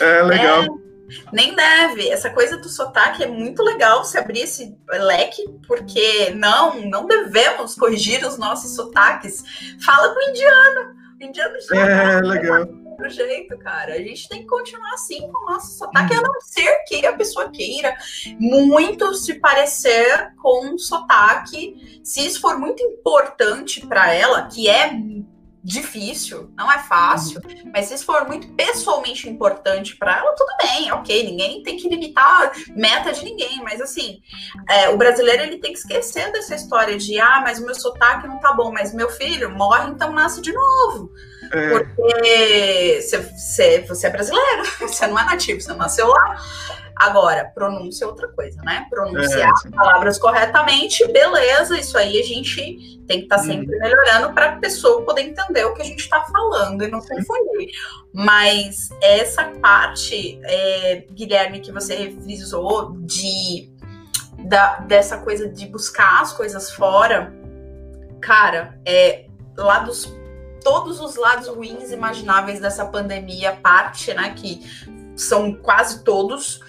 É legal. Nem deve. Essa coisa do sotaque é muito legal se abrir esse leque, porque não, não devemos corrigir os nossos sotaques. Fala com o indiano. O indiano já É, legal. outro jeito, cara. A gente tem que continuar assim com o nosso sotaque, a não ser que a pessoa queira muito se parecer com um sotaque. Se isso for muito importante para ela, que é difícil, não é fácil, uhum. mas se isso for muito pessoalmente importante para ela, tudo bem, ok, ninguém tem que limitar meta de ninguém, mas assim, é, o brasileiro ele tem que esquecer dessa história de, ah, mas o meu sotaque não tá bom, mas meu filho morre, então nasce de novo. É. Porque você, você, você é brasileiro, <laughs> você não é nativo, você nasceu lá. Agora, pronúncia é outra coisa, né? Pronunciar é, palavras corretamente, beleza, isso aí a gente tem que estar tá sempre hum. melhorando para a pessoa poder entender o que a gente está falando e não confundir. Mas essa parte, é, Guilherme, que você revisou de da, dessa coisa de buscar as coisas fora, cara, é lá dos todos os lados ruins imagináveis dessa pandemia, parte, né, que são quase todos.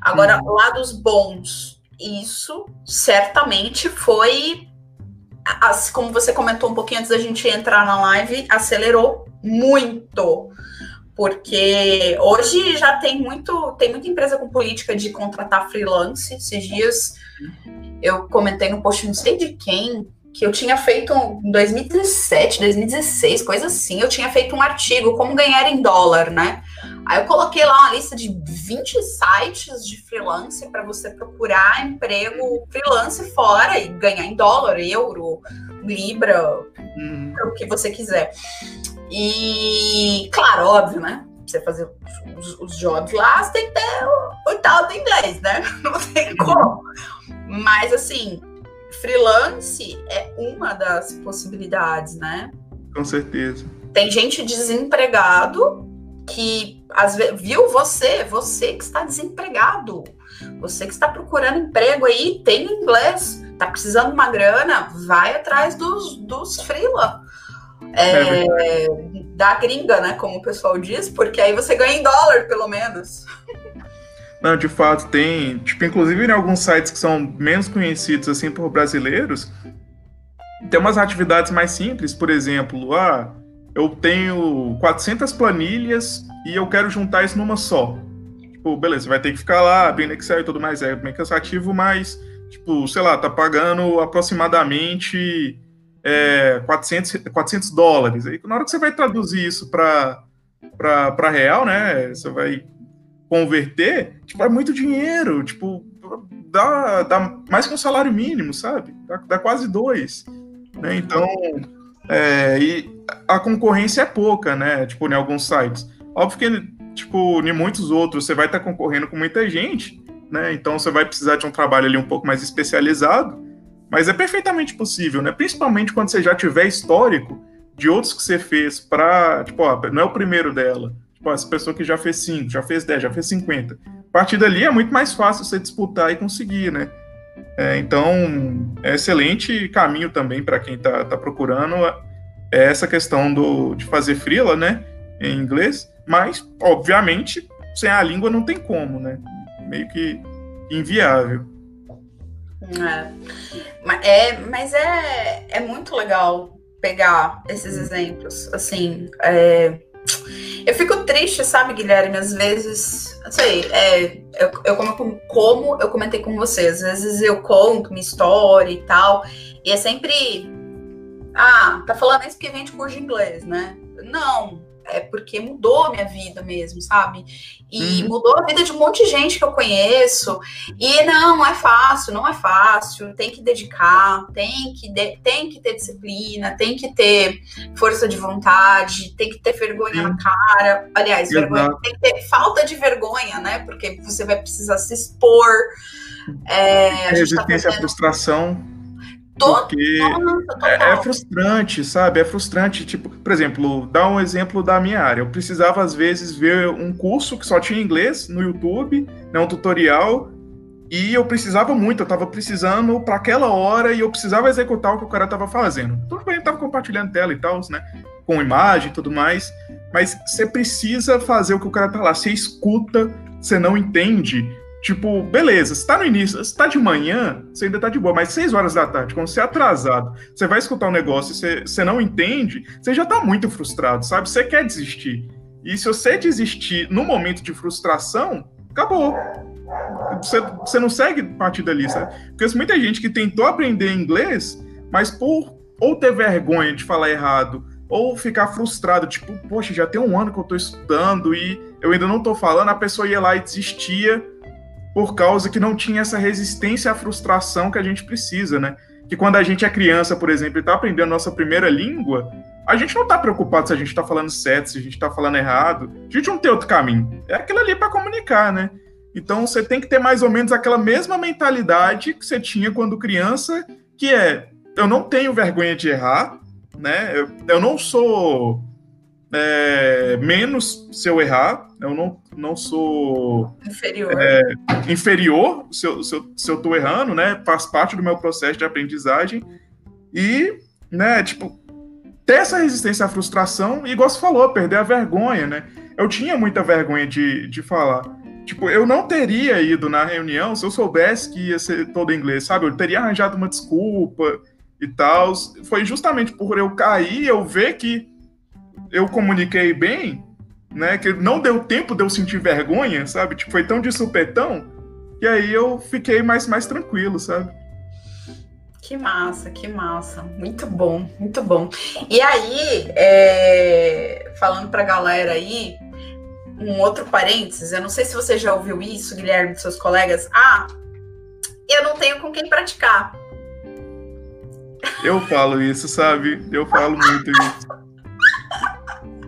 Agora, uhum. lados bons, isso certamente foi, como você comentou um pouquinho antes da gente entrar na live, acelerou muito. Porque hoje já tem muito, tem muita empresa com política de contratar freelance. Esses dias eu comentei no post, não sei de quem, que eu tinha feito em 2017, 2016, coisa assim. Eu tinha feito um artigo, como ganhar em dólar, né? Aí eu coloquei lá uma lista de 20 sites de freelance para você procurar emprego freelance fora e ganhar em dólar, euro, libra, uhum. o que você quiser. E, claro, óbvio, né? Você fazer os, os jobs lá, você tem que ter o, o tal do inglês, né? <laughs> Não tem como. Mas, assim, freelance é uma das possibilidades, né? Com certeza. Tem gente desempregado que às vezes, viu você, você que está desempregado, você que está procurando emprego aí, tem inglês, tá precisando de uma grana, vai atrás dos, dos freela. É, é da gringa, né? Como o pessoal diz, porque aí você ganha em dólar, pelo menos. Não, de fato, tem. Tipo, inclusive em alguns sites que são menos conhecidos assim por brasileiros, tem umas atividades mais simples, por exemplo, ah, eu tenho 400 planilhas e eu quero juntar isso numa só. Tipo, beleza, vai ter que ficar lá abrindo Excel e tudo mais, é bem cansativo, mas, tipo, sei lá, tá pagando aproximadamente é, 400, 400 dólares. Aí, na hora que você vai traduzir isso para real, né, você vai converter, tipo, é muito dinheiro, tipo, dá, dá mais que um salário mínimo, sabe? Dá, dá quase dois, né? Então, é, e a concorrência é pouca, né? Tipo, em alguns sites. Óbvio que, tipo, em muitos outros você vai estar concorrendo com muita gente, né? Então você vai precisar de um trabalho ali um pouco mais especializado, mas é perfeitamente possível, né? Principalmente quando você já tiver histórico de outros que você fez para, tipo, ó, não é o primeiro dela, Tipo, essa pessoa que já fez 5, já fez 10, já fez 50. A partir dali é muito mais fácil você disputar e conseguir, né? É, então, é excelente caminho também para quem está tá procurando é essa questão do, de fazer frila, né? Em inglês, mas, obviamente, sem a língua não tem como, né? Meio que inviável. É, é mas é, é muito legal pegar esses exemplos. Assim, é, eu fico triste, sabe, Guilherme? Às vezes, não sei, é, eu, eu como, como eu comentei com você, às vezes eu conto minha história e tal, e é sempre. Ah, tá falando isso porque vem de curso de inglês, né? Não, é porque mudou a minha vida mesmo, sabe? E uhum. mudou a vida de um monte de gente que eu conheço. E não, não é fácil, não é fácil. Tem que dedicar, tem que, de, tem que ter disciplina, tem que ter força de vontade, tem que ter vergonha na cara. Aliás, vergonha, tem que ter falta de vergonha, né? Porque você vai precisar se expor. É, tá Resistência tá à frustração porque é, é, frustrante, sabe? É frustrante. Tipo, por exemplo, dar um exemplo da minha área. Eu precisava, às vezes, ver um curso que só tinha inglês no YouTube, né, um tutorial, e eu precisava muito, eu estava precisando para aquela hora e eu precisava executar o que o cara estava fazendo. Tudo bem, estava compartilhando tela e tal, né? Com imagem e tudo mais. Mas você precisa fazer o que o cara tá lá. Você escuta, você não entende. Tipo, beleza, você tá no início, você tá de manhã, você ainda tá de boa, mas seis horas da tarde, quando você é atrasado, você vai escutar um negócio e você, você não entende, você já tá muito frustrado, sabe? Você quer desistir. E se você desistir no momento de frustração, acabou. Você, você não segue partir dali, sabe? Porque muita gente que tentou aprender inglês, mas por ou ter vergonha de falar errado, ou ficar frustrado, tipo, poxa, já tem um ano que eu tô estudando e eu ainda não tô falando, a pessoa ia lá e desistia por causa que não tinha essa resistência à frustração que a gente precisa, né? Que quando a gente é criança, por exemplo, e tá aprendendo a nossa primeira língua, a gente não tá preocupado se a gente tá falando certo, se a gente tá falando errado. A gente não tem outro caminho. É aquilo ali para comunicar, né? Então você tem que ter mais ou menos aquela mesma mentalidade que você tinha quando criança, que é eu não tenho vergonha de errar, né? Eu, eu não sou é, menos se eu errar, eu não, não sou inferior, é, inferior se, eu, se, eu, se eu tô errando, né? Faz parte do meu processo de aprendizagem e, né, tipo, ter essa resistência à frustração e, igual você falou, perder a vergonha, né? Eu tinha muita vergonha de, de falar. Tipo, eu não teria ido na reunião se eu soubesse que ia ser todo inglês, sabe? Eu teria arranjado uma desculpa e tal. Foi justamente por eu cair, eu ver que eu comuniquei bem, né? Que não deu tempo de eu sentir vergonha, sabe? Tipo, foi tão de supetão que aí eu fiquei mais, mais tranquilo, sabe? Que massa, que massa. Muito bom, muito bom. E aí, é... falando pra galera aí, um outro parênteses, eu não sei se você já ouviu isso, Guilherme, dos seus colegas. Ah, eu não tenho com quem praticar. Eu falo isso, sabe? Eu falo muito isso.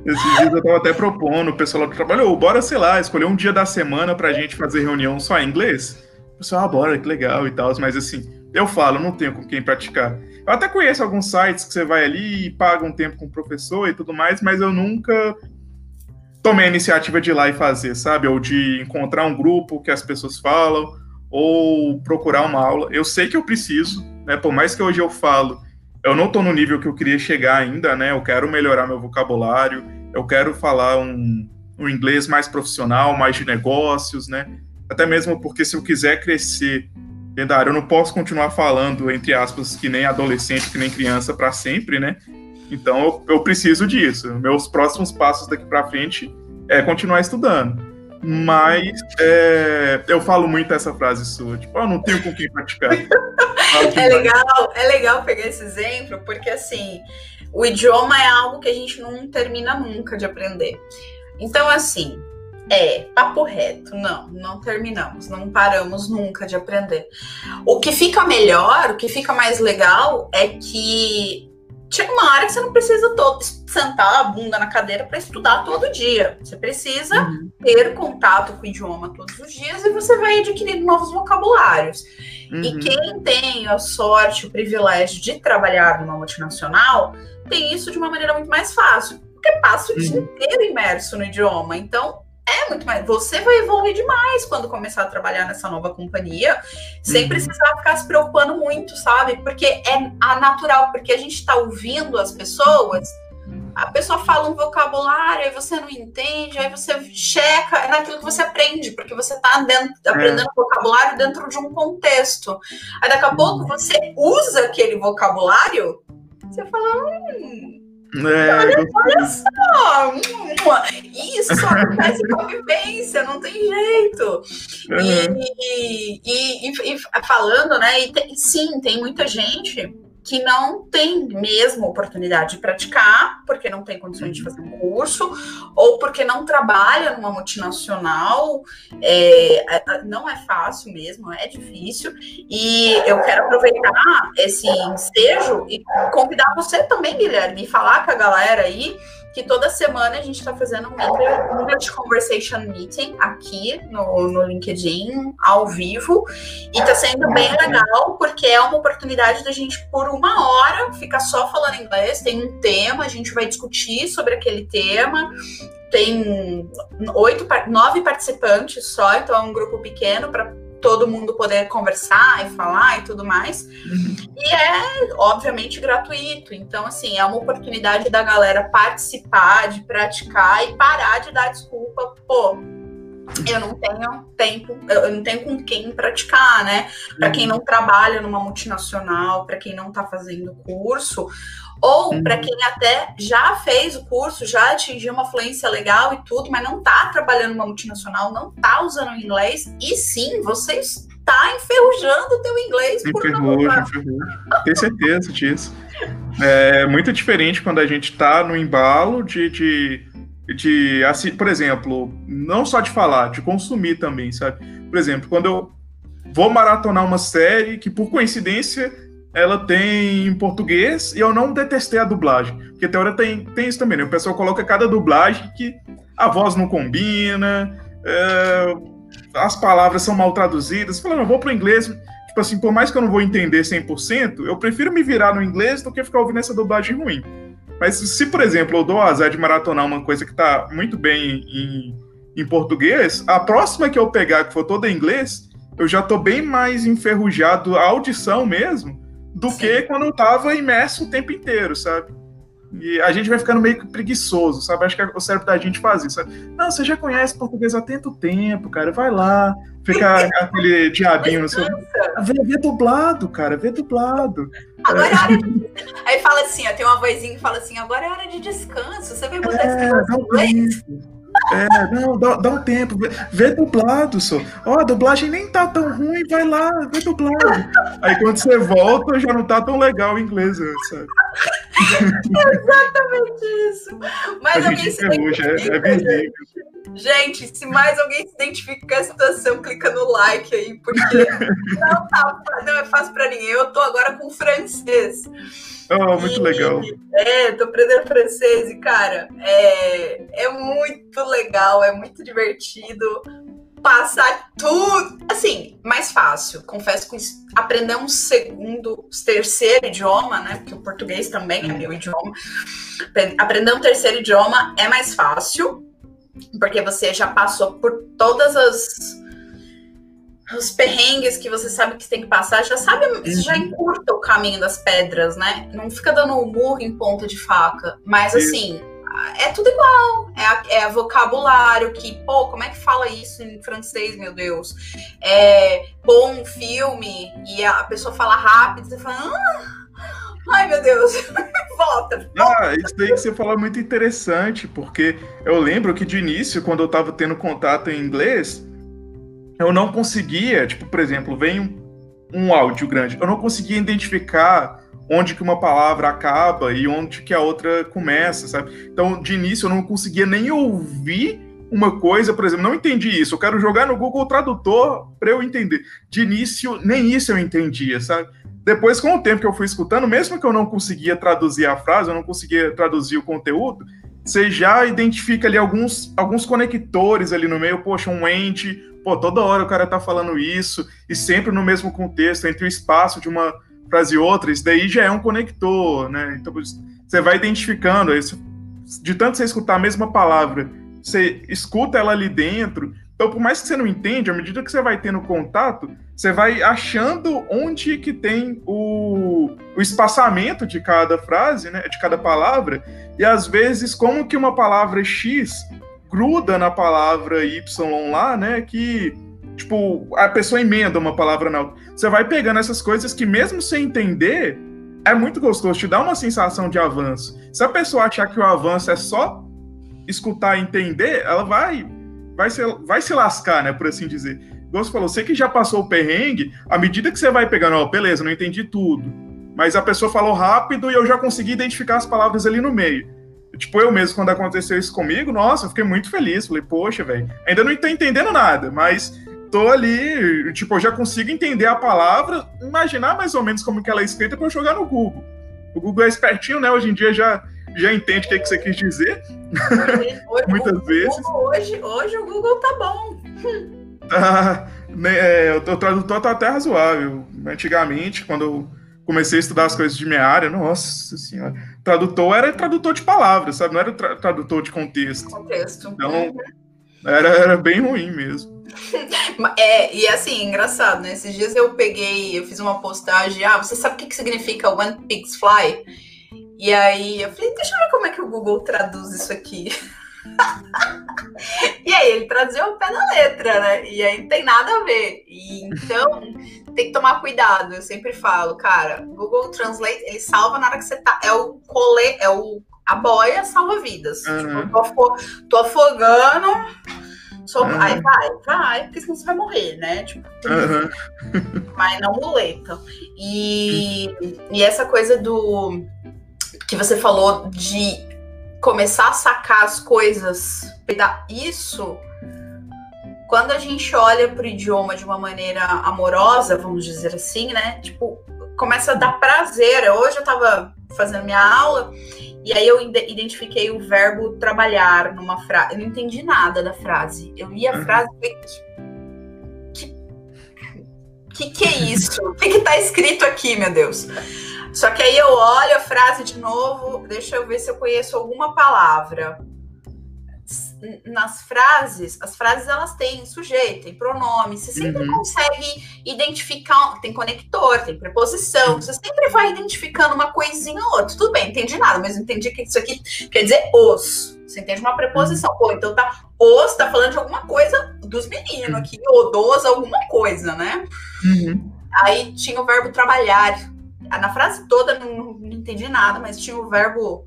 Esses dias eu tava até propondo, o pessoal lá do trabalho, bora, sei lá, escolher um dia da semana pra gente fazer reunião só em inglês. O pessoal, ah, bora, que legal e tal, mas assim, eu falo, não tenho com quem praticar. Eu até conheço alguns sites que você vai ali e paga um tempo com o professor e tudo mais, mas eu nunca tomei a iniciativa de ir lá e fazer, sabe? Ou de encontrar um grupo que as pessoas falam, ou procurar uma aula. Eu sei que eu preciso, né? Por mais que hoje eu falo, eu não estou no nível que eu queria chegar ainda, né? Eu quero melhorar meu vocabulário, eu quero falar um, um inglês mais profissional, mais de negócios, né? Até mesmo porque se eu quiser crescer dentro da área, eu não posso continuar falando, entre aspas, que nem adolescente, que nem criança para sempre, né? Então eu, eu preciso disso. Meus próximos passos daqui para frente é continuar estudando. Mas é, eu falo muito essa frase sua, tipo, eu não tenho com quem praticar. <laughs> é legal, é legal pegar esse exemplo, porque assim, o idioma é algo que a gente não termina nunca de aprender. Então, assim, é, papo reto, não, não terminamos, não paramos nunca de aprender. O que fica melhor, o que fica mais legal é que chega uma hora que você não precisa todo, sentar a bunda na cadeira para estudar todo dia. Você precisa uhum. ter contato com o idioma todos os dias e você vai adquirindo novos vocabulários. Uhum. E quem tem a sorte, o privilégio de trabalhar numa multinacional, tem isso de uma maneira muito mais fácil, porque passa o uhum. dia inteiro imerso no idioma. Então, é muito mais. Você vai evoluir demais quando começar a trabalhar nessa nova companhia, sem uhum. precisar ficar se preocupando muito, sabe? Porque é a natural, porque a gente está ouvindo as pessoas. A pessoa fala um vocabulário, aí você não entende, aí você checa, é naquilo que você aprende, porque você está aprendendo é. vocabulário dentro de um contexto. Aí daqui a pouco você usa aquele vocabulário, você fala, hum, é, olha, olha só! Isso só acontece convivência, não tem jeito. Uhum. E, e, e, e, falando, né? E tem, sim, tem muita gente que não tem mesmo oportunidade de praticar, porque não tem condições de fazer um curso, ou porque não trabalha numa multinacional, é, não é fácil mesmo, é difícil. E eu quero aproveitar esse ensejo e convidar você também, Guilherme, e falar com a galera aí que toda semana a gente está fazendo um English Conversation Meeting aqui no, no LinkedIn, ao vivo, e está sendo bem legal, porque é uma oportunidade da gente, por uma hora, ficar só falando inglês, tem um tema, a gente vai discutir sobre aquele tema, tem oito, nove participantes só, então é um grupo pequeno para todo mundo poder conversar e falar e tudo mais. E é, obviamente, gratuito. Então, assim, é uma oportunidade da galera participar, de praticar e parar de dar desculpa, pô. eu não tenho tempo, eu não tenho com quem praticar, né? Para quem não trabalha numa multinacional, para quem não está fazendo curso, ou uhum. para quem até já fez o curso, já atingiu uma fluência legal e tudo, mas não está trabalhando numa multinacional, não está usando inglês, e sim, você está enferrujando o teu inglês por enferruja, Tenho certeza disso. É muito diferente quando a gente está no embalo de, de, de, assim, por exemplo, não só de falar, de consumir também, sabe? Por exemplo, quando eu vou maratonar uma série que, por coincidência, ela tem em português e eu não detestei a dublagem. Porque até hora tem, tem isso também, né? O pessoal coloca cada dublagem que a voz não combina, é, as palavras são mal traduzidas. Falando, eu vou pro inglês, tipo assim, por mais que eu não vou entender 100%, eu prefiro me virar no inglês do que ficar ouvindo essa dublagem ruim. Mas se, por exemplo, eu dou o azar de maratonar uma coisa que tá muito bem em, em português, a próxima que eu pegar, que for toda em inglês, eu já tô bem mais enferrujado a audição mesmo do Sim. que quando eu tava imerso o tempo inteiro, sabe? E a gente vai ficando meio preguiçoso, sabe? Acho que o cérebro da gente faz isso. Sabe? Não, você já conhece português há tanto tempo, cara. Vai lá, fica <laughs> aquele diabinho no seu. Vê, vê, dublado, cara, vê dublado. Agora é hora de... Aí fala assim, ó, tem uma vozinha que fala assim: agora é hora de descanso. Você vai botar é, esse é, não, dá, dá um tempo. Vê, vê dublado, só. Ó, a dublagem nem tá tão ruim, vai lá, vê dublado. Aí quando você volta, já não tá tão legal o inglês antes, sabe? <laughs> Exatamente isso. Mas alguém se é, é visível. Gente, se mais alguém se identifica com a situação, clica no like aí, porque <laughs> não, tá, não é fácil para ninguém. Eu tô agora com francês. Oh, muito e, legal. É, tô aprendendo francês e, cara, é, é muito legal, é muito divertido passar tudo. Assim, mais fácil. Confesso que aprender um segundo, terceiro idioma, né? Porque o português também é meu idioma. Aprender um terceiro idioma é mais fácil, porque você já passou por todas as os perrengues que você sabe que tem que passar, já sabe, já uhum. encurta o caminho das pedras, né? Não fica dando um murro em ponta de faca. Mas assim, é tudo igual. É, é vocabulário que, pô, como é que fala isso em francês, meu Deus? É bom filme e a pessoa fala rápido, você fala. Ah! Ai, meu Deus, volta, <laughs> volta. Ah, isso daí que você falou é muito interessante, porque eu lembro que de início, quando eu tava tendo contato em inglês, eu não conseguia, tipo, por exemplo, vem um, um áudio grande, eu não conseguia identificar onde que uma palavra acaba e onde que a outra começa, sabe? Então, de início, eu não conseguia nem ouvir uma coisa, por exemplo, não entendi isso, eu quero jogar no Google Tradutor para eu entender. De início, nem isso eu entendia, sabe? Depois, com o tempo que eu fui escutando, mesmo que eu não conseguia traduzir a frase, eu não conseguia traduzir o conteúdo, você já identifica ali alguns, alguns conectores ali no meio, poxa, um ente, pô, toda hora o cara tá falando isso, e sempre no mesmo contexto, entre o espaço de uma frase e outra, isso daí já é um conector, né? Então você vai identificando, de tanto você escutar a mesma palavra, você escuta ela ali dentro, então por mais que você não entende, à medida que você vai tendo contato, você vai achando onde que tem o, o espaçamento de cada frase, né, de cada palavra, e às vezes como que uma palavra X gruda na palavra Y lá, né? Que, tipo, a pessoa emenda uma palavra na outra. Você vai pegando essas coisas que, mesmo sem entender, é muito gostoso, te dá uma sensação de avanço. Se a pessoa achar que o avanço é só escutar e entender, ela vai vai se, vai se lascar, né, por assim dizer. Você falou, você que já passou o perrengue, à medida que você vai pegando, ó, beleza, não entendi tudo, mas a pessoa falou rápido e eu já consegui identificar as palavras ali no meio. Tipo, eu mesmo, quando aconteceu isso comigo, nossa, eu fiquei muito feliz. Falei, poxa, velho, ainda não tô entendendo nada, mas tô ali, tipo, eu já consigo entender a palavra, imaginar mais ou menos como que ela é escrita para eu jogar no Google. O Google é espertinho, né? Hoje em dia já, já entende o que, é que você quis dizer. <laughs> Hoje, Muitas o, vezes. hoje, hoje o Google tá bom. Ah, <laughs> né, é, o tradutor tá até razoável. Antigamente, quando eu comecei a estudar as coisas de minha área, nossa senhora. Tradutor era tradutor de palavras, sabe? Não era tra tradutor de contexto. Contexto. Então, era, era bem ruim mesmo. <laughs> É, e assim, engraçado, né? Esses dias eu peguei, eu fiz uma postagem, ah, você sabe o que, que significa One Pigs Fly? E aí eu falei, deixa eu ver como é que o Google traduz isso aqui. <laughs> e aí ele trazia o pé da letra, né? E aí não tem nada a ver. E, então tem que tomar cuidado. Eu sempre falo, cara, Google Translate ele salva na hora que você tá. É o colê, é o a boia salva vidas. Uhum. Tipo, tô, afo tô afogando. Sou... Uhum. Aí vai, vai, porque senão você vai morrer, né? Tipo, uhum. mas não muleta. E, e essa coisa do que você falou de começar a sacar as coisas, isso quando a gente olha para o idioma de uma maneira amorosa, vamos dizer assim, né? Tipo, começa a dar prazer. Hoje eu estava fazendo minha aula e aí eu identifiquei o verbo trabalhar numa frase. Eu não entendi nada da frase. Eu li a uhum. frase e falei, que, que que é isso? O que que tá escrito aqui, meu Deus? Só que aí eu olho a frase de novo, deixa eu ver se eu conheço alguma palavra nas frases, as frases elas têm sujeito, tem pronome, você sempre uhum. consegue identificar, tem conector, tem preposição, uhum. você sempre vai identificando uma coisinha ou outra. Tudo bem, entendi nada, mas entendi que isso aqui quer dizer os. Você entende uma preposição. Uhum. Pô, então tá, os tá falando de alguma coisa dos meninos aqui, ou dos alguma coisa, né? Uhum. Aí tinha o verbo trabalhar. Na frase toda não, não entendi nada, mas tinha o verbo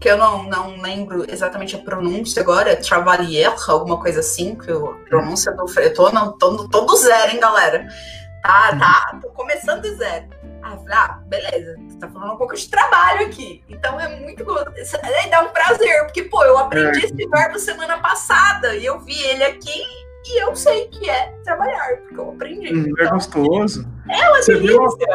que eu não, não lembro exatamente a pronúncia agora, é Travalier, alguma coisa assim, que a pronúncia do Eu tô, não, tô, tô do zero, hein, galera? Tá, tá, tô começando do zero. Ah, falei, ah, beleza, você tá falando um pouco de trabalho aqui. Então é muito aí dá um prazer, porque, pô, eu aprendi é. esse verbo semana passada e eu vi ele aqui e eu sei que é trabalhar, porque eu aprendi. Hum, é então, gostoso. É uma Você delícia.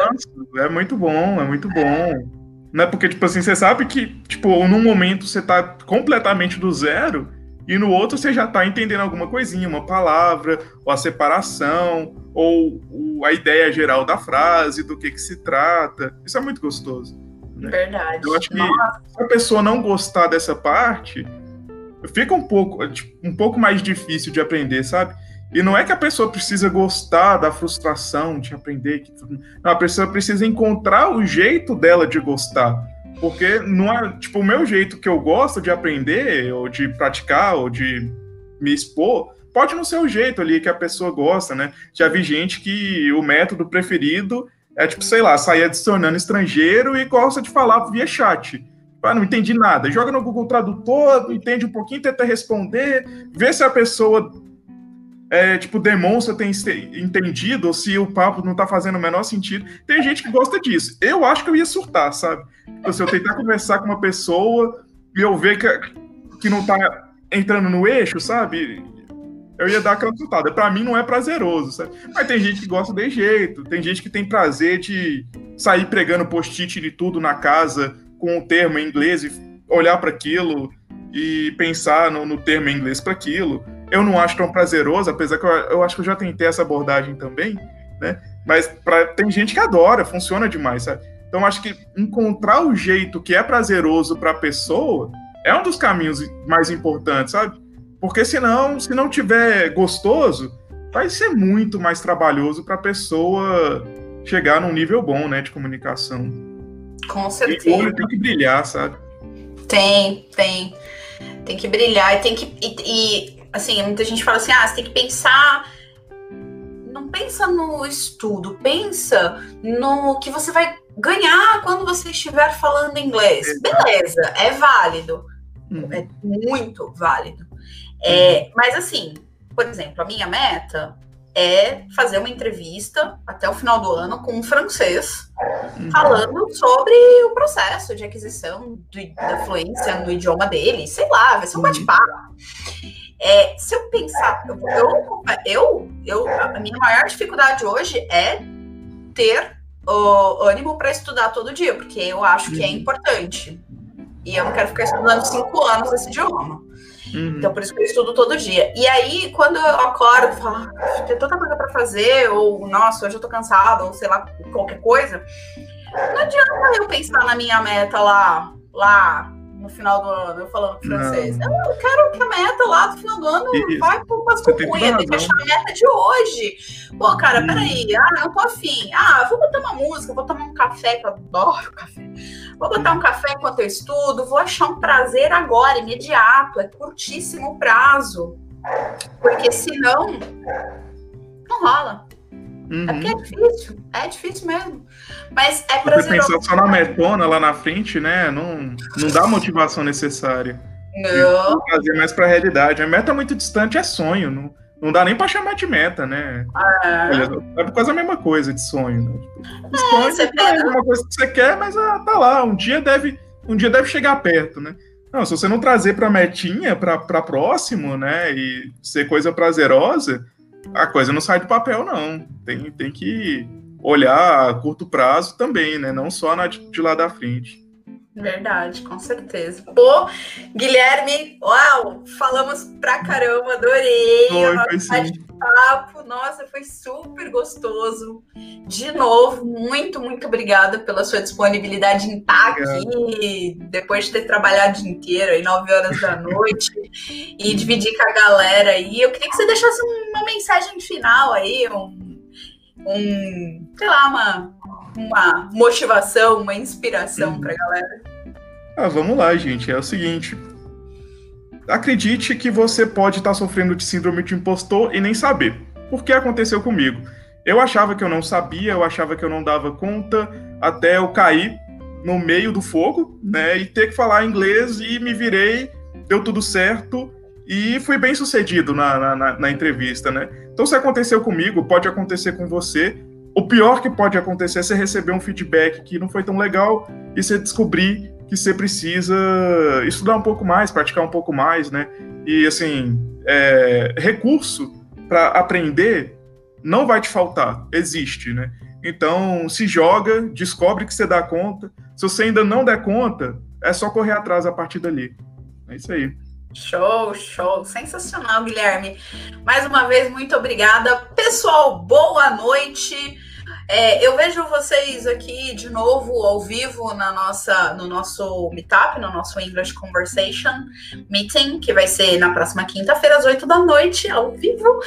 É muito bom, é muito bom né? Porque, tipo assim, você sabe que, tipo, num momento você tá completamente do zero e no outro você já tá entendendo alguma coisinha, uma palavra, ou a separação, ou, ou a ideia geral da frase, do que que se trata. Isso é muito gostoso. Né? Verdade. Eu acho que Nossa. se a pessoa não gostar dessa parte, fica um pouco, tipo, um pouco mais difícil de aprender, sabe? E não é que a pessoa precisa gostar da frustração de aprender. Que tudo... Não, a pessoa precisa encontrar o jeito dela de gostar. Porque não é, tipo, o meu jeito que eu gosto de aprender, ou de praticar, ou de me expor, pode não ser o jeito ali que a pessoa gosta, né? Já vi gente que o método preferido é, tipo, sei lá, sair adicionando estrangeiro e gosta de falar via chat. Ah, não entendi nada. Joga no Google Tradutor, entende um pouquinho, tenta responder, vê se a pessoa é, tipo, demonstra ter entendido ou se o papo não tá fazendo o menor sentido. Tem gente que gosta disso. Eu acho que eu ia surtar, sabe? Então, se eu tentar conversar com uma pessoa e eu ver que, que não tá entrando no eixo, sabe? Eu ia dar aquela surtada. Pra mim não é prazeroso, sabe? Mas tem gente que gosta de jeito. Tem gente que tem prazer de sair pregando post-it de tudo na casa com o termo em inglês e olhar para aquilo e pensar no, no termo em inglês para aquilo eu não acho tão prazeroso, apesar que eu, eu acho que eu já tentei essa abordagem também, né? Mas pra, tem gente que adora, funciona demais, sabe? Então acho que encontrar o jeito que é prazeroso para a pessoa é um dos caminhos mais importantes, sabe? Porque senão, se não tiver gostoso, vai ser muito mais trabalhoso para a pessoa chegar num nível bom, né, de comunicação. Com certeza. E o olho tem que brilhar, sabe? Tem, tem. Tem que brilhar e tem que. E, e assim, muita gente fala assim: ah, você tem que pensar. Não pensa no estudo, pensa no que você vai ganhar quando você estiver falando inglês. Beleza, é válido. Uhum. É muito válido. É, uhum. mas assim, por exemplo, a minha meta é fazer uma entrevista até o final do ano com um francês, uhum. falando sobre o processo de aquisição do, da fluência no idioma dele, sei lá, vai ser um uhum. É, se eu pensar, eu, eu, eu, a minha maior dificuldade hoje é ter o ânimo para estudar todo dia, porque eu acho que é uhum. importante. E eu não quero ficar estudando cinco anos esse idioma. Uhum. Então, por isso que eu estudo todo dia. E aí, quando eu acordo, eu falo, ah, tem tanta coisa para fazer, ou nossa, hoje eu tô cansada, ou sei lá, qualquer coisa. Não adianta eu pensar na minha meta lá, lá no final do ano, eu falando francês. Não. Eu quero que a meta lá do final do ano Isso. vai por umas cucunhas, tem que achar a meta de hoje. Pô, cara, hum. peraí, ah, eu tô afim. Ah, vou botar uma música, vou tomar um café, que eu adoro café. Vou botar um café enquanto eu estudo, vou achar um prazer agora, imediato, é curtíssimo prazo. Porque senão, não rola. Uhum. É porque é difícil, é difícil mesmo. Mas é prazeroso. Você pensar só na metona lá na frente, né? Não, não dá a motivação necessária. Não. Fazer mais pra realidade. A meta muito distante é sonho. Não, não dá nem pra chamar de meta, né? É, é quase a mesma coisa de sonho. Né? Tipo, é, sonho é uma coisa que você quer, mas ah, tá lá. Um dia deve, um dia deve chegar perto, né? Não, se você não trazer pra metinha, pra próximo, né? E ser coisa prazerosa, a coisa não sai do papel, não. Tem, tem que olhar a curto prazo também, né? Não só na, de lá da frente. Verdade, com certeza. Pô, Guilherme, uau, falamos pra caramba, adorei. Foi, foi papo, nossa, foi super gostoso. De novo, muito, muito obrigada pela sua disponibilidade em estar aqui, depois de ter trabalhado o dia inteiro, aí, nove horas da noite, e dividir com a galera aí. Eu queria que você deixasse uma mensagem final aí, um, um sei lá, uma uma motivação, uma inspiração uhum. para a galera? Ah, vamos lá, gente. É o seguinte. Acredite que você pode estar tá sofrendo de síndrome de impostor e nem saber. Por que aconteceu comigo? Eu achava que eu não sabia, eu achava que eu não dava conta, até eu cair no meio do fogo, né? E ter que falar inglês e me virei, deu tudo certo e fui bem sucedido na, na, na entrevista, né? Então, se aconteceu comigo, pode acontecer com você. O pior que pode acontecer é você receber um feedback que não foi tão legal e você descobrir que você precisa estudar um pouco mais, praticar um pouco mais, né? E assim, é, recurso para aprender não vai te faltar, existe, né? Então, se joga, descobre que você dá conta. Se você ainda não der conta, é só correr atrás a partir dali. É isso aí. Show, show. Sensacional, Guilherme. Mais uma vez, muito obrigada. Pessoal, boa noite. É, eu vejo vocês aqui de novo ao vivo na nossa, no nosso meetup, no nosso English Conversation Meeting, que vai ser na próxima quinta-feira, às 8 da noite, ao vivo.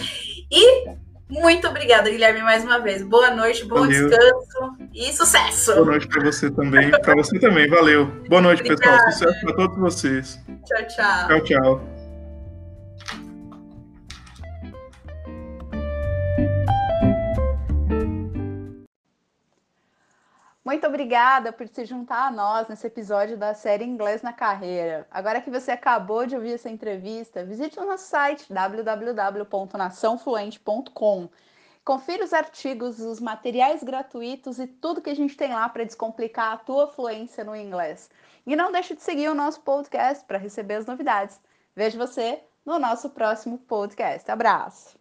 E muito obrigada, Guilherme, mais uma vez. Boa noite, bom valeu. descanso e sucesso. Boa noite para você também. para você também, valeu. Boa noite, Obrigada. pessoal. Sucesso para todos vocês. Tchau, tchau. Tchau, tchau. Muito obrigada por se juntar a nós nesse episódio da série Inglês na Carreira. Agora que você acabou de ouvir essa entrevista, visite o nosso site www.naçãofluente.com. Confira os artigos, os materiais gratuitos e tudo que a gente tem lá para descomplicar a tua fluência no inglês. E não deixe de seguir o nosso podcast para receber as novidades. Vejo você no nosso próximo podcast. Abraço!